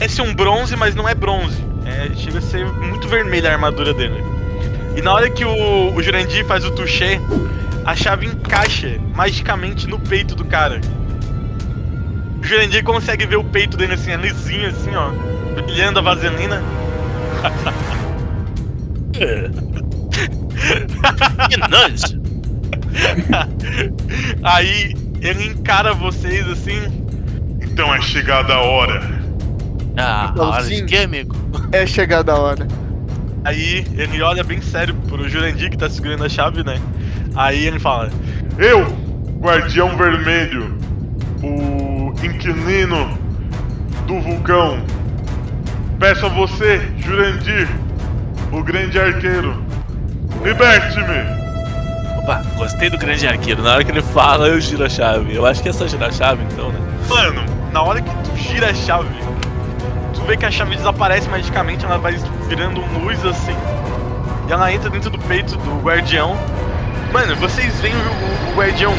Esse é um bronze, mas não é bronze. É, chega a ser muito vermelha a armadura dele. E na hora que o, o Jurandir faz o touché, a chave encaixa magicamente no peito do cara. O Jurandir consegue ver o peito dele assim, lisinho assim, ó. Brilhando a vaselina. Que nojo! Aí ele encara vocês assim. Então é chegada a hora. Ah, Então, hora de sim. quê, amigo? É chegada a hora. Aí ele olha bem sério pro Jurandir que tá segurando a chave, né? Aí ele fala: Eu, Guardião Vermelho, o inquilino do vulcão, peço a você, Jurandir, o grande arqueiro, liberte-me! Opa, gostei do grande arqueiro. Na hora que ele fala, eu giro a chave. Eu acho que é só girar a chave, então, né? Mano, na hora que tu gira a chave, tu vê que a chave desaparece magicamente, ela vai virando luz assim. E ela entra dentro do peito do guardião. Mano, vocês veem o, o- o guardião.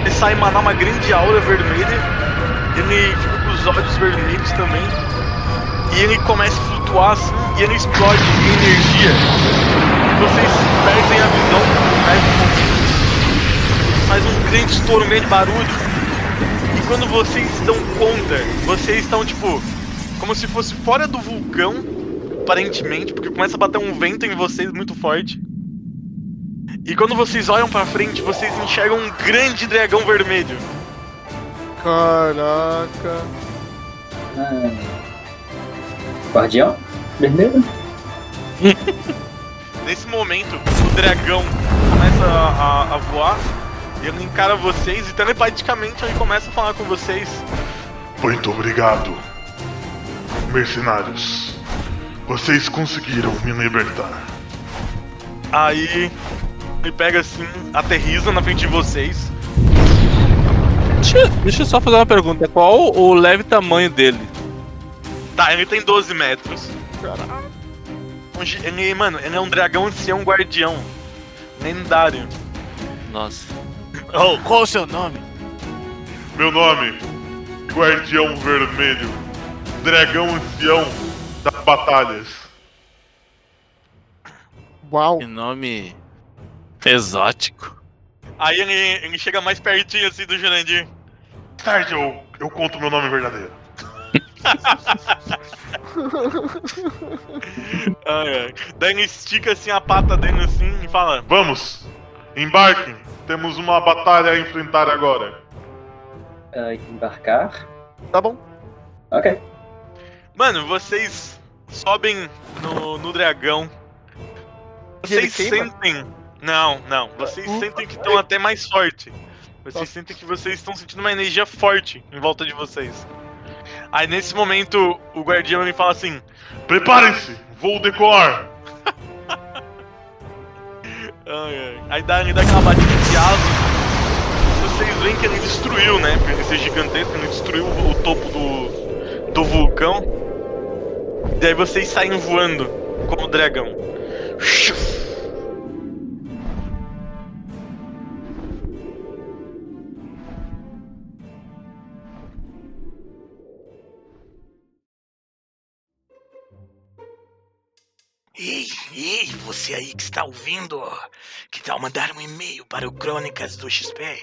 Ele sai emanar uma grande aura vermelha. Ele fica com os olhos vermelhos também. E ele começa a flutuar assim. E ele explode em energia. Vocês perdem a visão mais um pouquinho. Faz um grande estouro, um grande barulho. E quando vocês dão conta, vocês estão tipo como se fosse fora do vulcão, aparentemente, porque começa a bater um vento em vocês muito forte. E quando vocês olham pra frente, vocês enxergam um grande dragão vermelho. Caraca. Ah. Guardião? Vermelho? Nesse momento, o dragão começa a, a- a voar, e ele encara vocês e telepaticamente ele começa a falar com vocês. Muito obrigado, mercenários. Vocês conseguiram me libertar. Aí ele pega assim, aterriza na frente de vocês. Deixa, deixa eu só fazer uma pergunta. Qual o leve tamanho dele? Tá, ele tem 12 metros. Um gi- Ele, mano, ele é um dragão ancião guardião. Lendário. Nossa. Oh, qual o seu nome? Meu nome, Guardião Vermelho, Dragão Ancião das Batalhas. Uau. Que nome exótico. Aí ele, ele chega mais pertinho assim do Jurandir. Tarde eu, eu conto meu nome verdadeiro. Ai, ai. Daí ele estica assim a pata dele assim e fala: Vamos, embarquem. Temos uma batalha a enfrentar agora. Ah, embarcar? Tá bom. Ok. Mano, vocês sobem no, no dragão. Vocês queima? sentem. Não, não. Vocês sentem que estão até mais forte. Vocês sentem que vocês estão sentindo uma energia forte em volta de vocês. Aí nesse momento o guardião ele fala assim: Preparem-se, vou decolar. Ai. Aí dá, ele dá aquela batida de asa. Vocês veem que ele destruiu, né? Por ele ser gigantesco, ele destruiu o, topo do, do vulcão. E aí vocês saem voando como dragão. Shuf. Ei, ei, você aí que está ouvindo, que tal mandar um e-mail para o Crônicas do XP?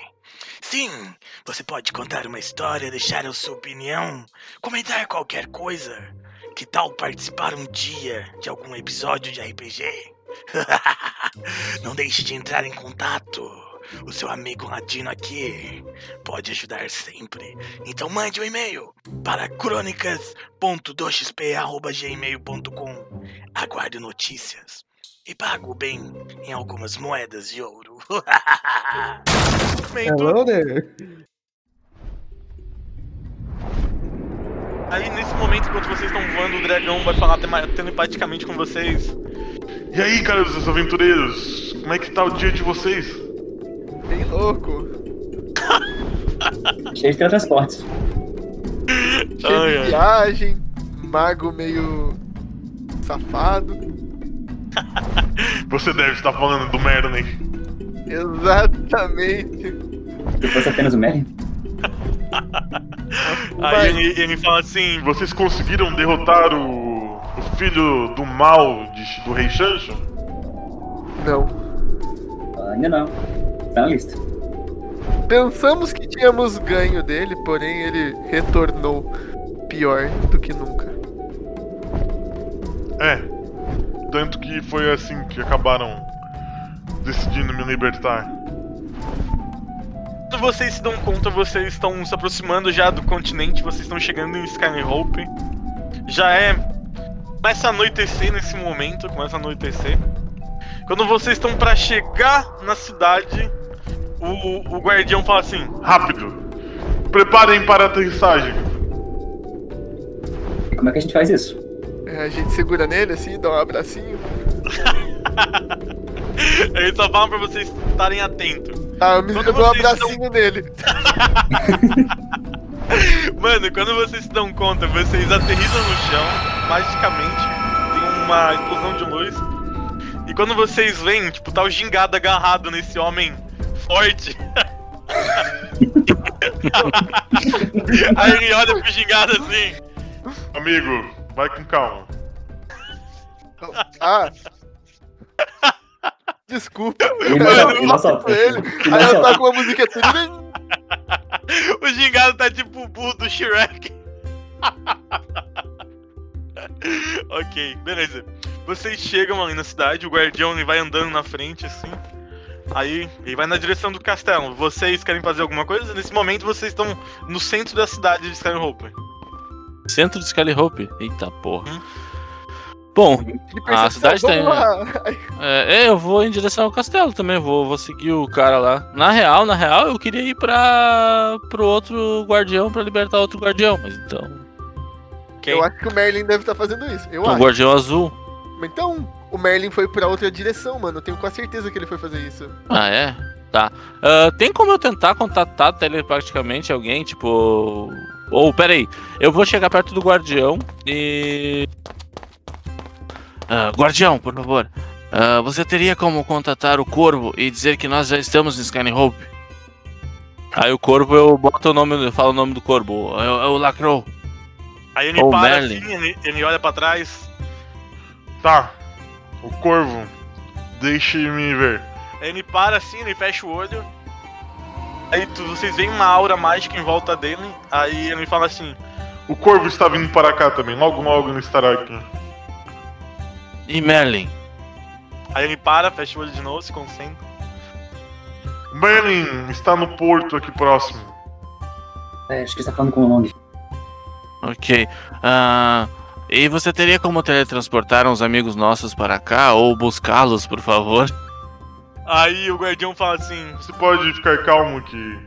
Sim, você pode contar uma história, deixar a sua opinião, comentar qualquer coisa. Que tal participar um dia de algum episódio de RPG? Não deixe de entrar em contato. O seu amigo latino aqui pode ajudar sempre. Então mande um e-mail para crônicas.2xp.gmail.com Aguarde notícias. E pago bem em algumas moedas de ouro. Hello there. Aí nesse momento, enquanto vocês estão voando, o dragão vai falar telepaticamente com vocês. E aí, caros aventureiros? Como é que tá o dia de vocês? Bem louco. Cheio de teletransportes. Cheio Ai, de viagem, mago meio safado. Você deve estar falando do Merlin. Exatamente. Se fosse apenas o Merlin. Aí ele, ele fala assim: Vocês conseguiram derrotar o, o filho do mal de- do rei Shancho? Não. Ainda não. Tá na lista. Pensamos que tínhamos ganho dele, porém ele retornou pior do que nunca. É. Tanto que foi assim que acabaram decidindo me libertar. Quando vocês se dão conta, vocês estão se aproximando já do continente, vocês estão chegando em Skyhope. Já é. Começa a anoitecer nesse momento, começa a anoitecer. Quando vocês estão pra chegar na cidade, o, o guardião fala assim: Rápido! Preparem para a aterrissagem. E como é que a gente faz isso? É, a gente segura nele assim, dá um abracinho. Ele só fala pra vocês estarem atentos. Ah, eu me Quando eu dou um abracinho nele. Mano, quando vocês se dão conta, vocês aterrissam no chão, magicamente, tem uma explosão de luz. E quando vocês veem, tipo, tá o gingado agarrado nesse homem forte. Aí ele olha pro gingado assim. Amigo, vai com calma. Ah. Desculpa. Ele não Eu solta, ele com Aí eu solta. toco uma música tudo. O gingado tá tipo o burro do Shrek. ok, beleza. Vocês chegam ali na cidade, o guardião ele vai andando na frente assim. Aí ele vai na direção do castelo. Vocês querem fazer alguma coisa? Nesse momento vocês estão no centro da cidade de Skyhope. Centro de Skyhope. Eita porra. Hum. Bom, A cidade tá vamos em- lá. Aí, é, é, eu vou em direção ao castelo também, vou, vou seguir o cara lá. Na real, na real, eu queria ir pra pro outro guardião pra libertar outro guardião, mas então. Ok? Eu acho que o Merlin deve estar fazendo isso. Eu O acho. guardião azul. Então, o Merlin foi pra outra direção, mano. Eu tenho quase certeza que ele foi fazer isso. Ah, é? Tá. Ah, tem como eu tentar contatar telepaticamente alguém, tipo. Ou, peraí, eu vou chegar perto do guardião e. Ah, guardião, por favor. ah, você teria como contatar o corvo e dizer que nós já estamos em Skyhope? Aí o corvo eu boto o nome, eu falo o nome do corvo. É, o- é o Lacrow. Aí ele Ou para Merlin. assim, ele, ele olha pra trás. Tá. O corvo. Deixe-me ver. Aí ele para assim, ele fecha o olho. Aí tu- vocês veem uma aura mágica em volta dele. Aí ele fala assim: O corvo está vindo para cá também. Logo, logo ele estará aqui. E Merlin. Aí ele para, fecha o olho de novo, se concentra. Merlin está no porto aqui próximo. É, acho que você tá falando com o Long. Ok. Ah, e você teria como teletransportar uns amigos nossos para cá ou buscá-los, por favor? Aí o guardião fala assim: Você pode ficar calmo que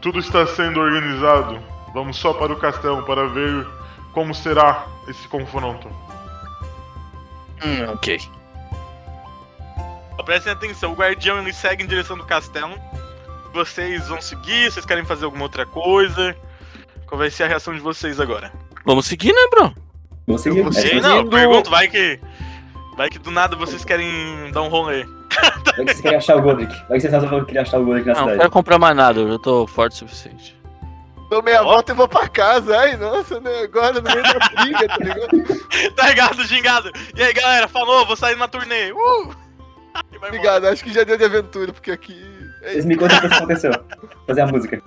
tudo está sendo organizado. Vamos só para o castelo para ver como será esse confronto. Hum, ok. Prestem atenção, o guardião ele segue em direção do castelo. Vocês vão seguir? Vocês querem fazer alguma outra coisa? Qual vai ser a reação de vocês agora? Vamos seguir, né, bro? Vou seguir. vou É, não, eu Seguindo- pergunto, vai que. Vai que do nada vocês querem dar um rolê. Vai que vocês querem achar o Godric. Vai que vocês resolvem querer achar o Godric na Não, não cidade. quero comprar mais nada, eu já tô forte o suficiente. Dou meia Ó. volta e vou pra casa. Ai, nossa, né? Agora no meio da briga, tá ligado? tá ligado, gingado? E aí galera, falou, vou sair na turnê. Uh! Obrigado, acho que já deu de aventura, porque aqui. É Vocês me contam o que aconteceu. Fazer a música.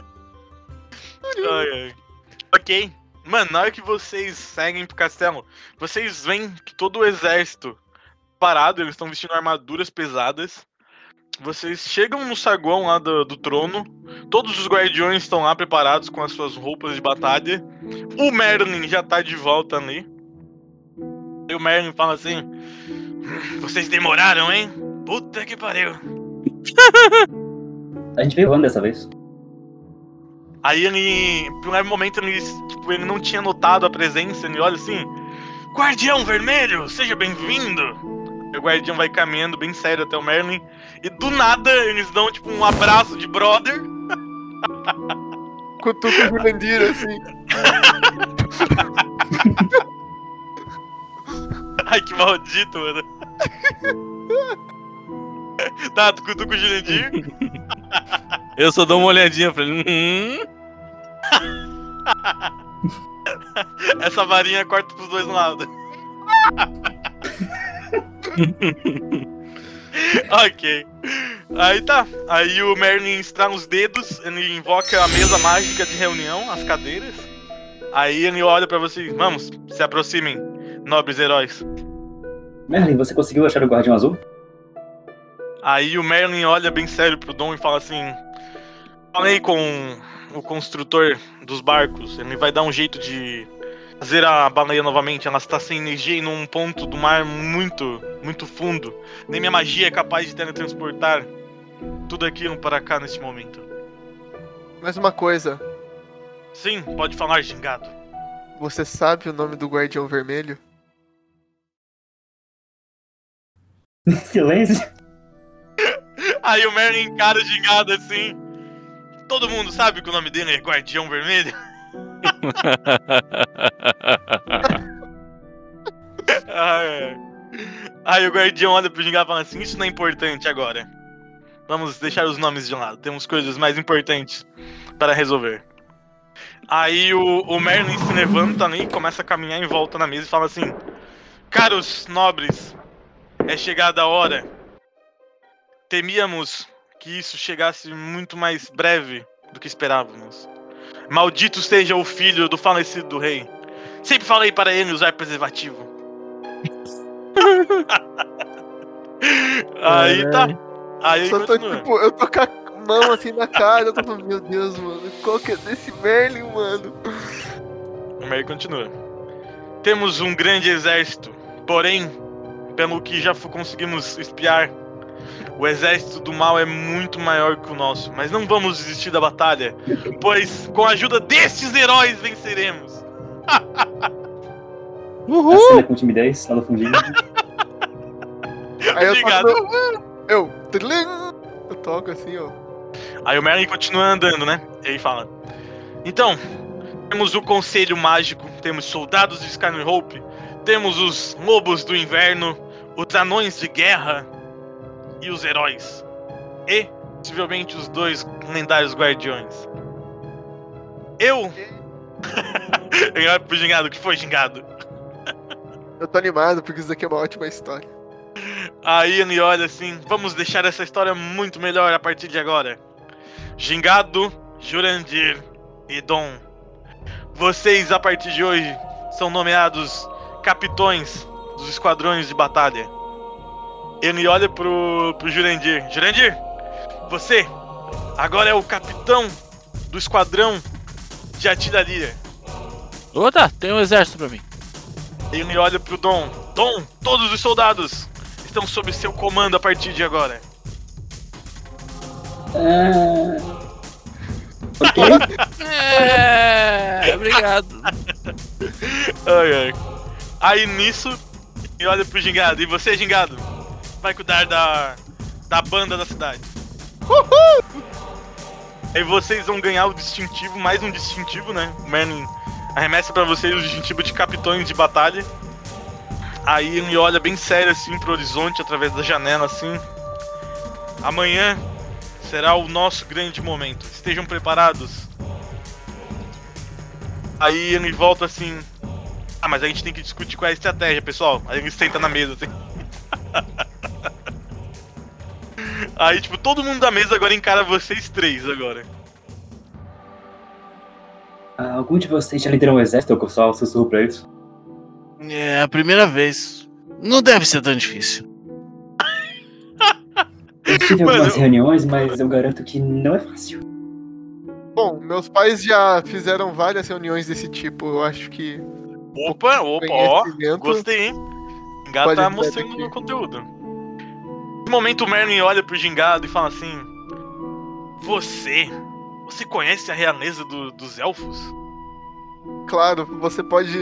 Ai, ai. Ok. Mano, na hora que vocês seguem pro castelo, vocês veem todo o exército parado, eles estão vestindo armaduras pesadas. Vocês chegam no saguão lá do, do trono. Todos os guardiões estão lá preparados com as suas roupas de batalha. O Merlin já tá de volta ali. E o Merlin fala assim: "Hum, Vocês demoraram, hein? Puta que pariu. A gente veio voando dessa vez. Aí ele, por um momento, ele, tipo, ele não tinha notado a presença, ele olha assim, Guardião Vermelho, seja bem-vindo! E o Guardião vai caminhando bem sério até o Merlin, e do nada eles dão, tipo, um abraço de brother. Cutuca o Jurandir, assim. Ai, que maldito, mano. tá, tu cutuca o Jurandir. Eu só dou uma olhadinha pra ele. Hum, Essa varinha corta pros dois lados. ok. Aí tá. Aí o Merlin estrala os dedos, ele invoca a mesa mágica de reunião, as cadeiras. Aí ele olha pra vocês. Vamos, se aproximem, nobres heróis. Merlin, você conseguiu achar o Guardião Azul? Aí o Merlin olha bem sério pro Dom e fala assim: Falei com o construtor dos barcos, ele vai dar um jeito de fazer a baleia novamente. Ela está sem energia e num ponto do mar muito, muito fundo. Nem minha magia é capaz de teletransportar tudo aquilo para cá neste momento. Mais uma coisa. Sim, pode falar, gingado. Você sabe o nome do Guardião Vermelho? Silêncio. Aí o Merlin encara o gingado assim. Todo mundo sabe que o nome dele é Guardião Vermelho? Ai. Aí o guardião olha pro Gingado e fala assim: Isso não é importante agora. Vamos deixar os nomes de lado. Temos coisas mais importantes para resolver. Aí o, o Merlin se levanta ali, começa a caminhar em volta na mesa e fala assim: Caros nobres, é chegada a hora. Temíamos que isso chegasse muito mais breve do que esperávamos. Maldito seja o filho do falecido rei. Sempre falei para ele usar preservativo. Aí tá. Aí Só tô continua. tipo, eu tô com a mão assim na cara, eu tô falando, meu Deus, mano, qual que é desse Merlin, mano? O Merry continua. Temos um grande exército, porém, pelo que já conseguimos espiar, o exército do mal é muito maior que o nosso. Mas não vamos desistir da batalha, pois com a ajuda destes heróis venceremos. A cena com timidez, lá no fundinho. Aí eu Obrigado. toco, eu, eu toco assim, ó. Aí o Merlin continua andando, né? E aí fala: Então, temos o Conselho Mágico, temos soldados de Skyrim temos os lobos do inverno, os anões de guerra e os heróis. E, possivelmente, os dois lendários guardiões. Eu. Ele olha pro gingado, que foi gingado? Eu tô animado porque isso daqui é uma ótima história. Aí ele olha assim: vamos deixar essa história muito melhor a partir de agora. Gingado, Jurandir e Dom. Vocês, a partir de hoje, são nomeados capitões dos esquadrões de batalha. Ele olha pro, pro Jurandir: Jurandir, você agora é o capitão do esquadrão de artilharia. Tá, tem um exército pra mim. Ele olha pro Dom: Dom, todos os soldados estão sob seu comando a partir de agora. Ok. É, obrigado. Ai, ai. Aí nisso, ele olha pro Gingado. E você, Gingado? Vai cuidar da, da banda da cidade. Uhul! Aí vocês vão ganhar o distintivo, mais um distintivo, né? O Merlin arremessa pra vocês o distintivo de capitões de batalha. Aí ele olha bem sério assim pro horizonte através da janela assim. Amanhã será o nosso grande momento. Estejam preparados. Aí ele volta assim. Ah, mas a gente tem que discutir qual é a estratégia, pessoal. Aí ele senta na mesa assim. Aí, tipo, todo mundo da mesa agora encara vocês três agora. Ah, algum de vocês já liderou um exército? Eu só sussurro pra eles. É a primeira vez. Não deve ser tão difícil. Eu tive Mano, algumas eu- reuniões, mas eu garanto que não é fácil. Bom, meus pais já fizeram várias reuniões desse tipo, eu acho que Opa, opa, ó. Gostei, hein? Ver mostrando aqui. no conteúdo. Nesse momento o Merlin olha pro Gingado e fala assim: Você, Você conhece a realeza do- dos elfos? Claro, você pode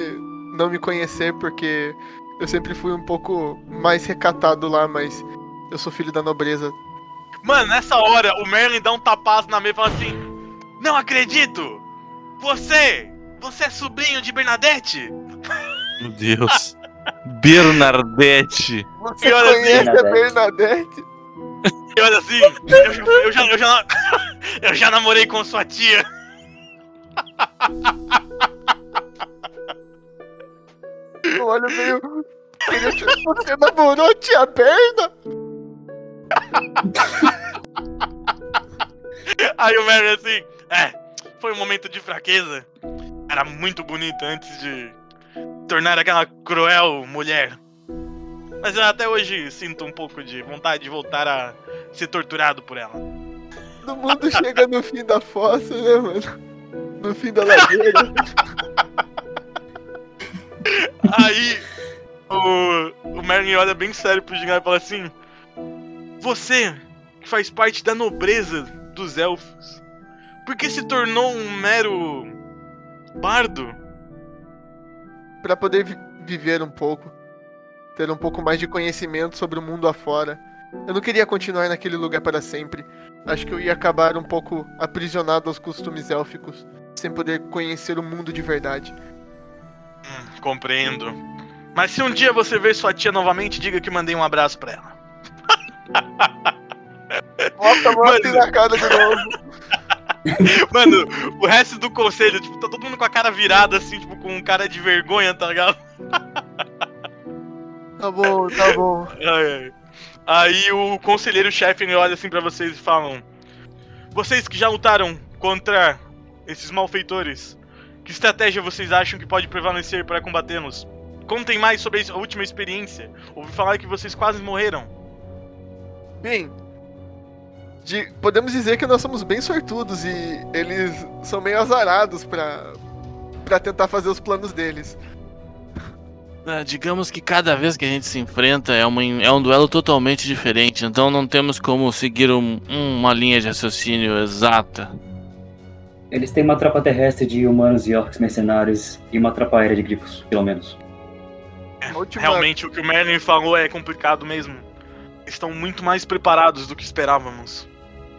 não me conhecer porque eu sempre fui um pouco mais recatado lá, mas eu sou filho da nobreza. Mano, nessa hora, o Merlin dá um tapaço na mesa e fala assim: Não acredito! Você! Você é sobrinho de Bernadette? Meu Deus. Bernadette. Você olha, conhece a Bernadette. E olha assim, eu, já- eu já, eu, já, eu já namorei com sua tia. Olha, meio. Queria te- Você namorou a tia Berna? Aí o Merlin assim, é, foi um momento de fraqueza. Era muito bonita antes de tornar aquela cruel mulher. Mas eu até hoje sinto um pouco de vontade de voltar a ser torturado por ela. Todo mundo chega no fim da fossa, né, mano? No fim da ladeira. Aí o, o Merlin olha bem sério pro Gigante e fala assim: Você, que faz parte da nobreza dos elfos, por que se tornou um mero bardo? Pra poder vi- viver um pouco. Ter um pouco mais de conhecimento sobre o mundo afora. Eu não queria continuar naquele lugar para sempre. Acho que eu ia acabar um pouco aprisionado aos costumes élficos, sem poder conhecer o mundo de verdade. Hum, compreendo. Mas se um dia você ver sua tia novamente, diga que mandei um abraço pra ela. Bota a mão assim Mano. na cara de novo. Mano, o resto do conselho, tipo, tá todo mundo com a cara virada, assim, tipo, com um cara de vergonha, tá ligado? Tá bom, tá bom. Ai. Aí o conselheiro-chefe olha assim pra vocês e falam: Vocês que já lutaram contra esses malfeitores, que estratégia vocês acham que pode prevalecer para combatê-los? Contem mais sobre a última experiência. Ouvi falar que vocês quase morreram. Bem, de- podemos dizer que nós somos bem sortudos e eles são meio azarados pra, pra tentar fazer os planos deles. Ah, digamos que cada vez que a gente se enfrenta é, uma, é um duelo totalmente diferente, então não temos como seguir um- uma linha de raciocínio exata. Eles têm uma tropa terrestre de humanos e orcs mercenários e uma tropa aérea de grifos, pelo menos. Última- Realmente, o que o Merlin falou é complicado mesmo. Estão muito mais preparados do que esperávamos.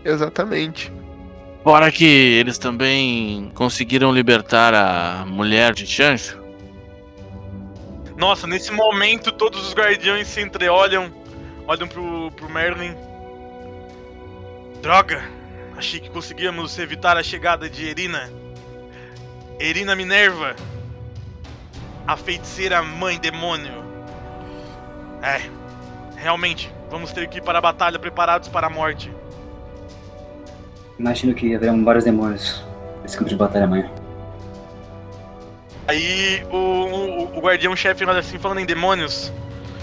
Exatamente. Fora que eles também conseguiram libertar a mulher de Chancho. Nossa, nesse momento todos os guardiões se entreolham, olham pro, pro Merlin. Droga! Achei que conseguíamos evitar a chegada de Erina. Erina Minerva. A feiticeira mãe demônio. É, realmente, vamos ter que ir para a batalha preparados para a morte. Imagino que haverão vários demônios nesse campo de batalha amanhã. Aí o, o, o guardião-chefe olha assim, falando em demônios.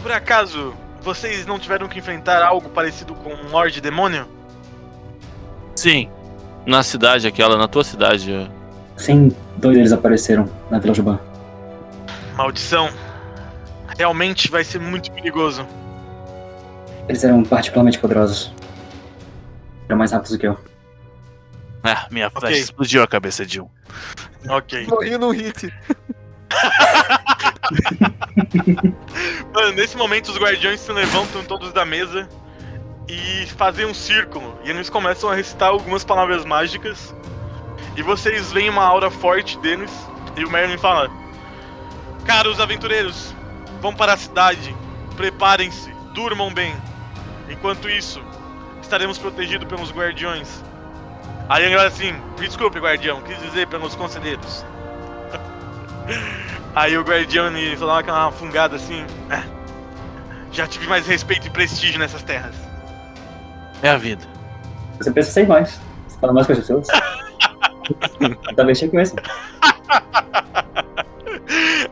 Por acaso, vocês não tiveram que enfrentar algo parecido com um Lorde Demônio? Sim, na cidade aquela, na tua cidade. é. Sim, dois deles apareceram na Vila Juban. Maldição. Realmente vai ser muito perigoso. Eles eram particularmente poderosos. Eram mais rápidos do que eu. Ah, minha flecha Ok. explodiu a cabeça de um. Ok. Morri no hit. Mano, nesse momento os guardiões se levantam todos da mesa e fazem um círculo. E eles começam a recitar algumas palavras mágicas. E vocês veem uma aura forte deles. E o Merlin fala: Caros aventureiros, vão para a cidade. Preparem-se, durmam bem. Enquanto isso, estaremos protegidos pelos guardiões. Aí ele olha assim: Desculpe, guardião, quis dizer pelos conselheiros. Aí o guardião ele só dá aquela fungada assim. "É, Já tive mais respeito e prestígio nessas terras. É a vida. Você pensa sem mais. Você fala mais com as pessoas. Talvez te conheçam.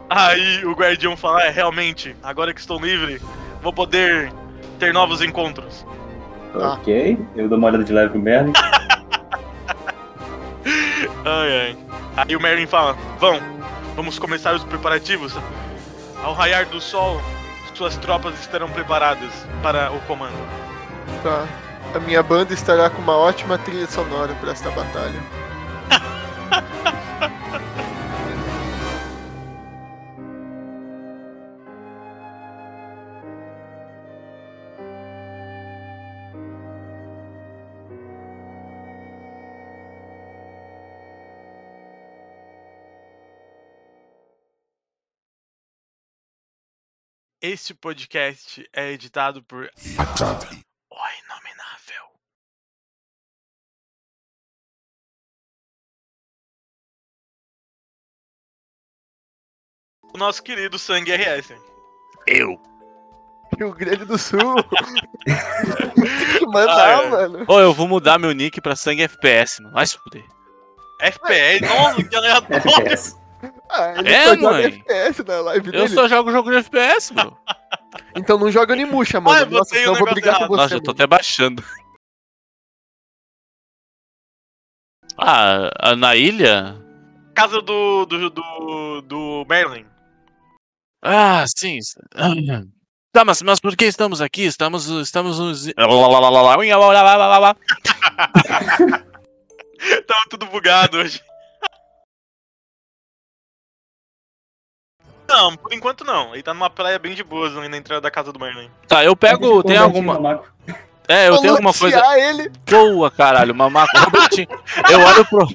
Aí o guardião fala: É, realmente, agora que estou livre, vou poder ter novos encontros. Ah. Ok, eu dou uma olhada de leve pro Merlin. Ai, ai. Aí o Merlin fala: Vão, vamos começar os preparativos. Ao raiar do sol, suas tropas estarão preparadas para o comando. Tá. A minha banda estará com uma ótima trilha sonora para esta batalha. Este podcast é editado por O Inominável. O nosso querido Sangue RS. Eu. Rio Grande do Sul. Tem que mandar, Ah, é. mano. Ô, eu vou mudar meu nick pra sangue FPS, mano. Vai se fuder. FPS, nossa, que aleatório. FPS. Ah, ele É, mãe. FPS na live Eu dele. só jogo jogo de FPS, bro. Então não joga Onimusha, mano. Ah, eu Nossa, senão o eu vou brigar com errado. você. Nossa, eu tô mano. até baixando. Ah, ah, na ilha? Casa do, do, do, do Merlin. Ah, sim. Tá, mas, mas por que estamos aqui? Estamos. Estamos. nos- Tava tudo bugado hoje. Não, por enquanto não. Ele tá numa praia bem de boas ali na entrada da casa do Merlin. Tá, eu pego. Tem alguma. É, eu Vou tenho alguma coisa. ele. Boa, caralho, mamaco. Robertinho. Eu olho pro.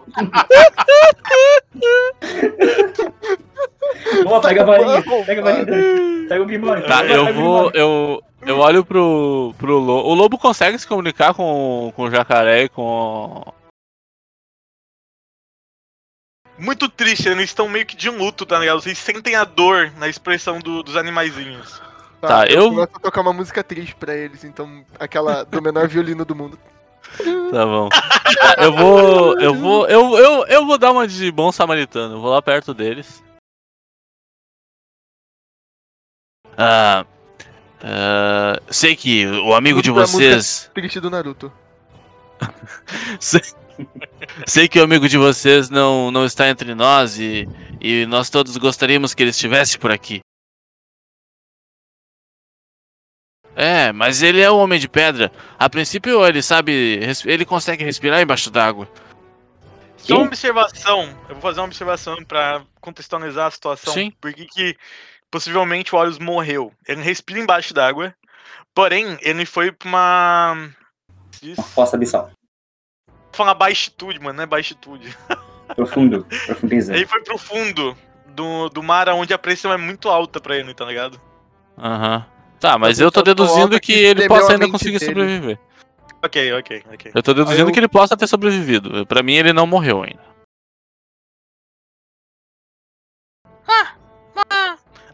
Boa, pega a varinha. Pega a varinha dele. Pega o Grimório. Tá, eu vou. Eu, eu olho pro, pro lobo. O lobo consegue se comunicar com, com o jacaré e com. Muito triste, eles estão meio que de um luto, tá ligado? Vocês sentem a dor na expressão do- dos animaizinhos. Tá, eu- começo a tocar uma música triste pra eles, então aquela do menor violino do mundo. Tá bom. Eu vou. Eu vou. Eu, eu, eu vou dar uma de bom samaritano. Eu vou lá perto deles. Ah. ah, sei que o amigo de vocês. Triste do Naruto. Sei, sei que o amigo de vocês não, não está entre nós e, e nós todos gostaríamos que ele estivesse por aqui. É, mas ele é o homem de pedra. A princípio ele sabe. Ele consegue respirar embaixo d'água. Só uma observação, eu vou fazer uma observação pra contextualizar a situação. Sim. Por que possivelmente o Horus morreu? Ele respira embaixo d'água, porém ele foi pra uma. Uma fossa abissal. Falar baixitude, mano, não é baixitude. Profundo. Profundiza. Ele foi pro fundo do, do mar onde a pressão é muito alta pra ele, tá ligado? Aham. Tá, mas Então, eu tô deduzindo que que ele possa ainda conseguir dele. sobreviver. Ok, ok, ok. Eu tô deduzindo eu- que ele possa ter sobrevivido. Pra mim ele não morreu ainda.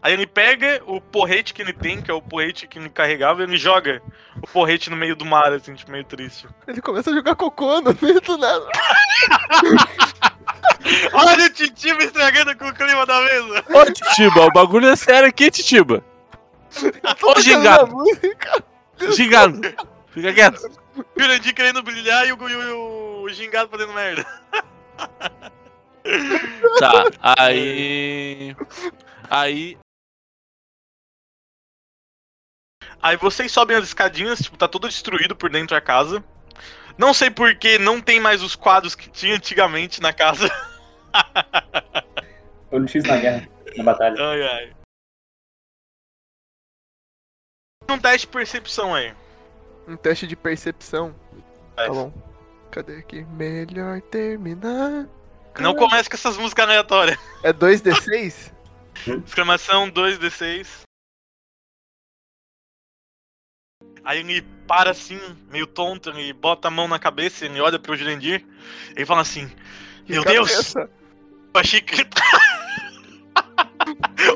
Aí ele pega o porrete que ele tem, que é o porrete que ele carregava, e ele joga o porrete no meio do mar, assim, tipo, meio triste. Ele começa a jogar cocô no meio do nada. Olha o Titiba estragando com o clima da mesa! Ô, Titiba, o bagulho é sério aqui, Titiba. Ô, gingado, gingado. Fica quieto. Jurandir querendo brilhar e o, e o, o gingado fazendo merda. Tá, aí. Aí. Aí vocês sobem as escadinhas, tipo, tá todo destruído por dentro da casa. Não sei por que não tem mais os quadros que tinha antigamente na casa. Eu não X na guerra, na batalha. Ai, ai. Um teste de percepção aí. Um teste de percepção. Tá Faz. bom. Cadê aqui? Melhor terminar. Não comece com essas músicas aleatórias. É 2d6? Exclamação 2d6. Aí ele para assim, meio tonto, ele bota a mão na cabeça, ele olha pro Jurandir. Ele fala assim: Meu Que Deus, cabeça. eu achei que.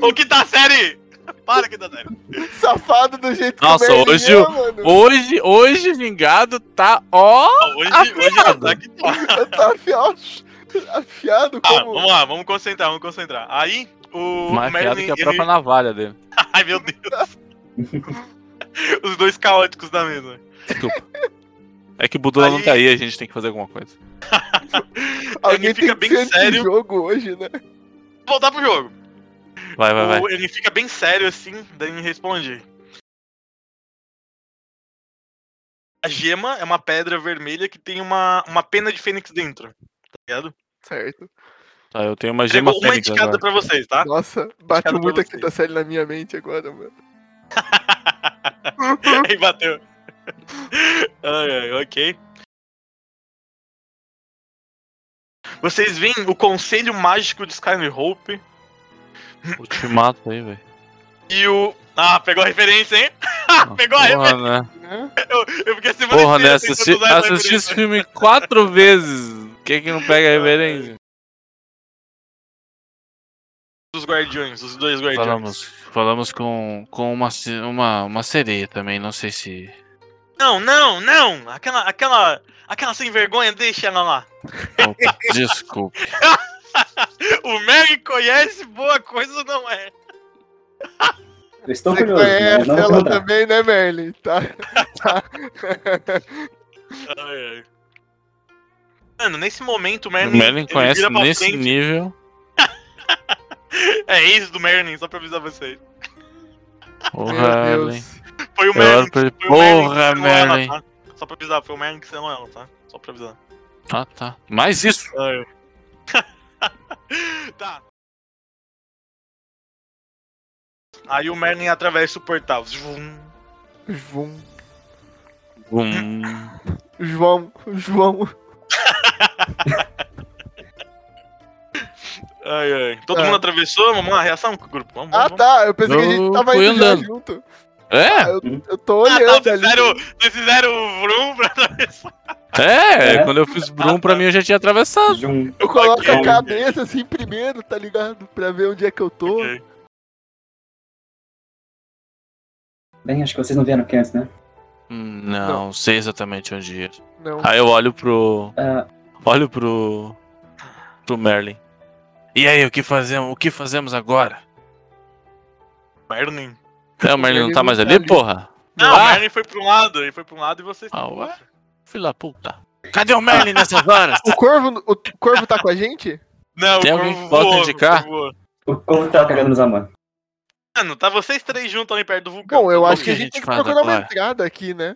o que tá série? Para que tá série. Safado do jeito Nossa, que Merlin hoje é. Hoje, hoje, Vingado tá ó. Hoje, Afiado. hoje tá tá. Tá afiado, afiado Tá, como... vamos lá, vamos concentrar, vamos concentrar. Aí, o Mais afiado que a ele- própria navalha dele. Ai meu Deus. Os dois caóticos da mesa. Desculpa. É que o Budula não Aí- tá aí, a gente tem que fazer alguma coisa. Alguém ele fica tem bem que ser sério. jogo hoje, né? Voltar pro jogo. Vai, vai, vai. Ele fica bem sério assim, daí ele responde. A gema é uma pedra vermelha que tem uma, uma pena de fênix dentro. Tá ligado? Certo. Tá, eu tenho uma gema Pegou uma fênix indicada agora. pra vocês, tá? Nossa, bateu muito a você. quinta série na minha mente agora, mano. Aí bateu. Ai, ai, ok. Vocês veem o Conselho Mágico de Skyrim Hope. Ultimato aí, velho. E o. Ah, pegou a referência, hein? pegou a referência. Porra, né? Eu, eu fiquei a semana Porra, né? Assisti, assisti esse filme quatro vezes. Quem que não pega a referência? Os guardiões, os dois guardiões. Falamos, falamos com, com uma, uma, uma sereia também, não sei se. Não, não, não! Aquela, aquela, aquela sem vergonha, deixa ela lá. Opa, desculpe. O Mary conhece, boa coisa não é. Estou Você curioso, mas conhece ela também, né, Merlin? Tá. tá. Ai, ai. Mano, nesse momento o O Merlin. Merlin ele conhece nesse frente. nível. É isso do Merlin, só pra avisar vocês. Porra, Merlin. Foi o Merlin. Foi o Merlin Porra, ela, Merlin. tá? Só pra avisar, foi o Merlin que selou ela, tá? Só pra avisar. Ah, tá. Mais isso. Tá. Aí o Merlin atravessa o portal. Zvum. João. Hum. João. João. Ai, ai. Todo Ah. mundo atravessou? Vamos lá, reação com o grupo. Vamos, Ah, vamos. tá. Eu pensei que a gente Eu tava indo andando. junto. É? Eu, eu tô Ah, tá, olhando vocês ali. fizeram, vocês fizeram o Vroom pra atravessar. É, É. quando eu fiz Brum, pra mim eu já tinha atravessado. Jum. Eu coloco Ok. a cabeça assim primeiro, tá ligado? Pra ver onde é que eu tô. Ok. Bem, acho que vocês não vieram aqui antes, né? Hum, Não, sei exatamente onde ir. Não. Aí eu olho pro. Ah, Olho pro. pro Merlin. E aí, o que fazemos? O que fazemos agora? Merlin. É, o Merlin não tá mais não tá ali, ali. porra? Não, Ah. o Merlin foi pra um lado, ele foi pra um lado e vocês. Ah, ué? Filho da puta. Cadê o Merlin nessas horas? O corvo, o corvo tá com a gente? Não, Tem o alguém corvo que possa voou, indicar? o corvo voou. o corvo tava cagando nos amantes. Mano, tá vocês três juntos ali perto do vulcão. Bom, eu acho que que a a gente gente tem que procurar uma agora? entrada aqui, né?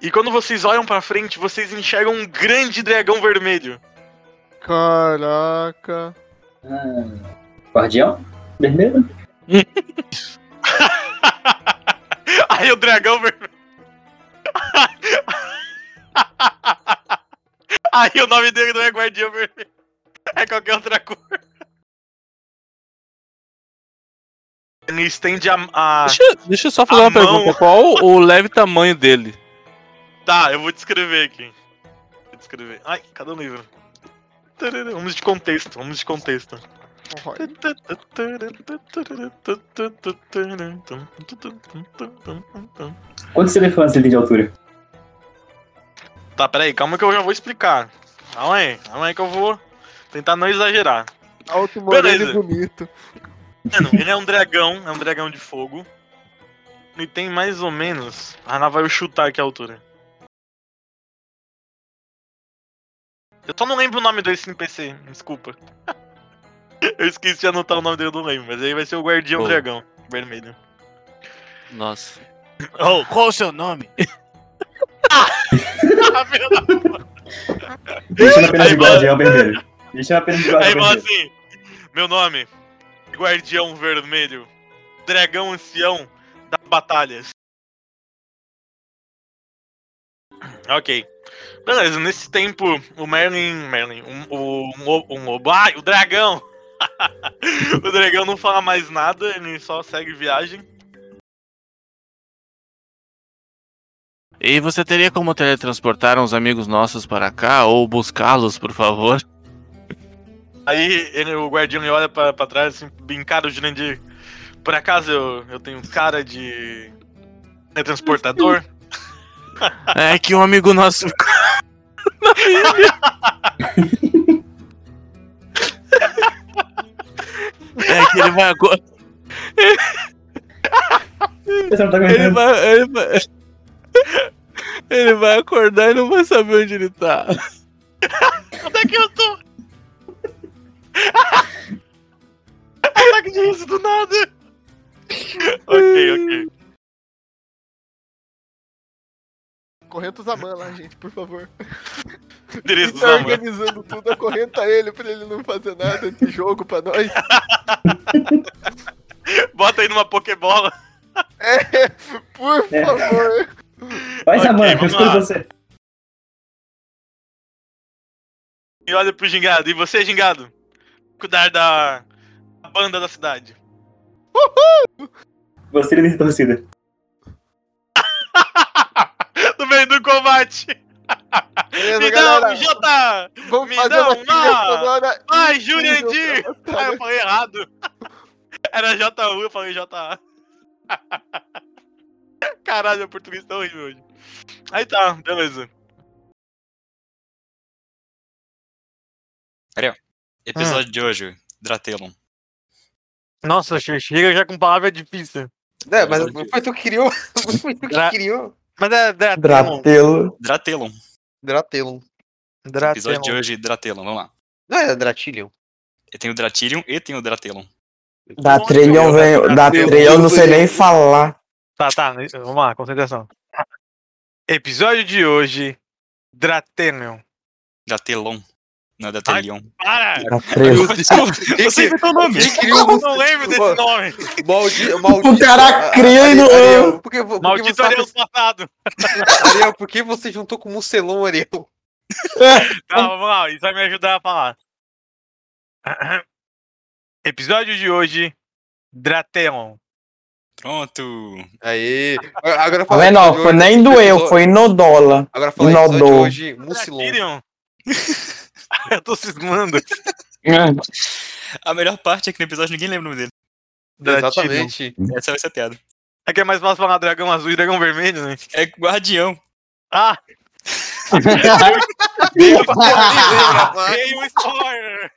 E quando vocês olham pra frente, vocês enxergam um grande dragão vermelho. Caraca. Ah, guardião? Vermelho? Aí o dragão vermelho. Aí o nome dele não é Guardião Vermelho. É qualquer outra cor. Ele estende a. a- Deixa, deixa eu só fazer uma mão. pergunta. Qual o leve tamanho dele? Tá, eu vou descrever aqui. Vou descrever. Ai, cadê o livro? Vamos de contexto, vamos de contexto. Quantos elefantes ele tem de altura? Tá, peraí, calma que eu já vou explicar. Calma aí, calma aí que eu vou tentar não exagerar. Alto, moreno e Beleza. bonito. Mano, ele é um dragão, é um dragão de fogo. Ele tem mais ou menos. Ah, não vai chutar aqui a altura. Eu só não lembro o nome desse NPC, desculpa. eu esqueci de anotar o nome dele, eu não lembro, mas aí vai ser o Guardião Oh. Dragão, vermelho. Nossa. Oh, qual o seu nome? Deixa apenas Aí, de guardião vermelho. Deixa apenas de Aí guardião fala vermelho. assim: Meu nome, Guardião Vermelho, Dragão Ancião das Batalhas. Ok. Beleza, nesse tempo, o Merlin. Merlin, o, um, um, um, ai, o dragão! o dragão não fala mais nada, ele só segue viagem. E você teria como teletransportar uns amigos nossos para cá ou buscá-los, por favor? Aí ele, o guardião ele olha pra, pra trás, assim, bem cara o Jurandir. Por acaso eu, eu tenho cara de. É transportador? É que um amigo nosso. é que ele vai agora. Tá Ele vai, ele vai. Ele vai acordar e não vai saber onde ele tá. Onde é que eu tô? Ataque de riso do nada! ok, ok. Correnta o Zaman lá, gente, por favor. Endereço Ele do tá Zaman. organizando tudo, acorrenta ele pra ele não fazer nada de jogo pra nós. Bota aí numa Pokébola. É, por É. favor. Vai, Ok, Saman, eu você. E olha pro Gingado. E você, Gingado? Cuidar da banda da cidade. Você é nesse torcida. no meio do combate. Beleza, Me dá um J! Vamos me fazer dá uma uma- trilha sonora. Ai, Jurandir! incrível pra Ah, eu falei errado. Era JU, eu falei JA. Caralho, meu português tá horrível hoje. Aí tá, beleza. Episódio de hoje, Dratelon. Nossa, che- chega já com palavra difícil. É, mas não foi tu que criou. Não foi tu que criou. Mas é Dratelon. Dratelo. Dratelon. Dratelon. Episódio de Dratelon. hoje, Dratelon. Vamos lá. Não é Dratilion. Eu tenho o Dratilion e tenho o Dratelon. Da trilhão, velho. Da não sei nem falar. Tá, tá. Vamos lá, concentração. Episódio de hoje. Dratelon. Dratelon. Não é Dratelion. Para! Da. Você inventou o nome. Eu não lembro desse nome. Maldi, maldito. O cara cria e não- Ariel, por que, por que Maldito você, Ariel passado. Ariel, por que você juntou com o Mucelon, Ariel? Tá, vamos lá, isso vai me ajudar a falar. Episódio de hoje. Dratelon. Pronto. Aê. Agora fala ó, de Foi nem doeu, episódio- foi no dólar. Agora fala episódio de hoje, Mucilon. Eu tô cismando. A melhor parte é que no episódio ninguém lembra o nome dele. Dratelon. Exatamente. Essa vai ser a piada. É que é mais fácil falar dragão azul e dragão vermelho, né? É Guardião. Ah! Veio spoiler!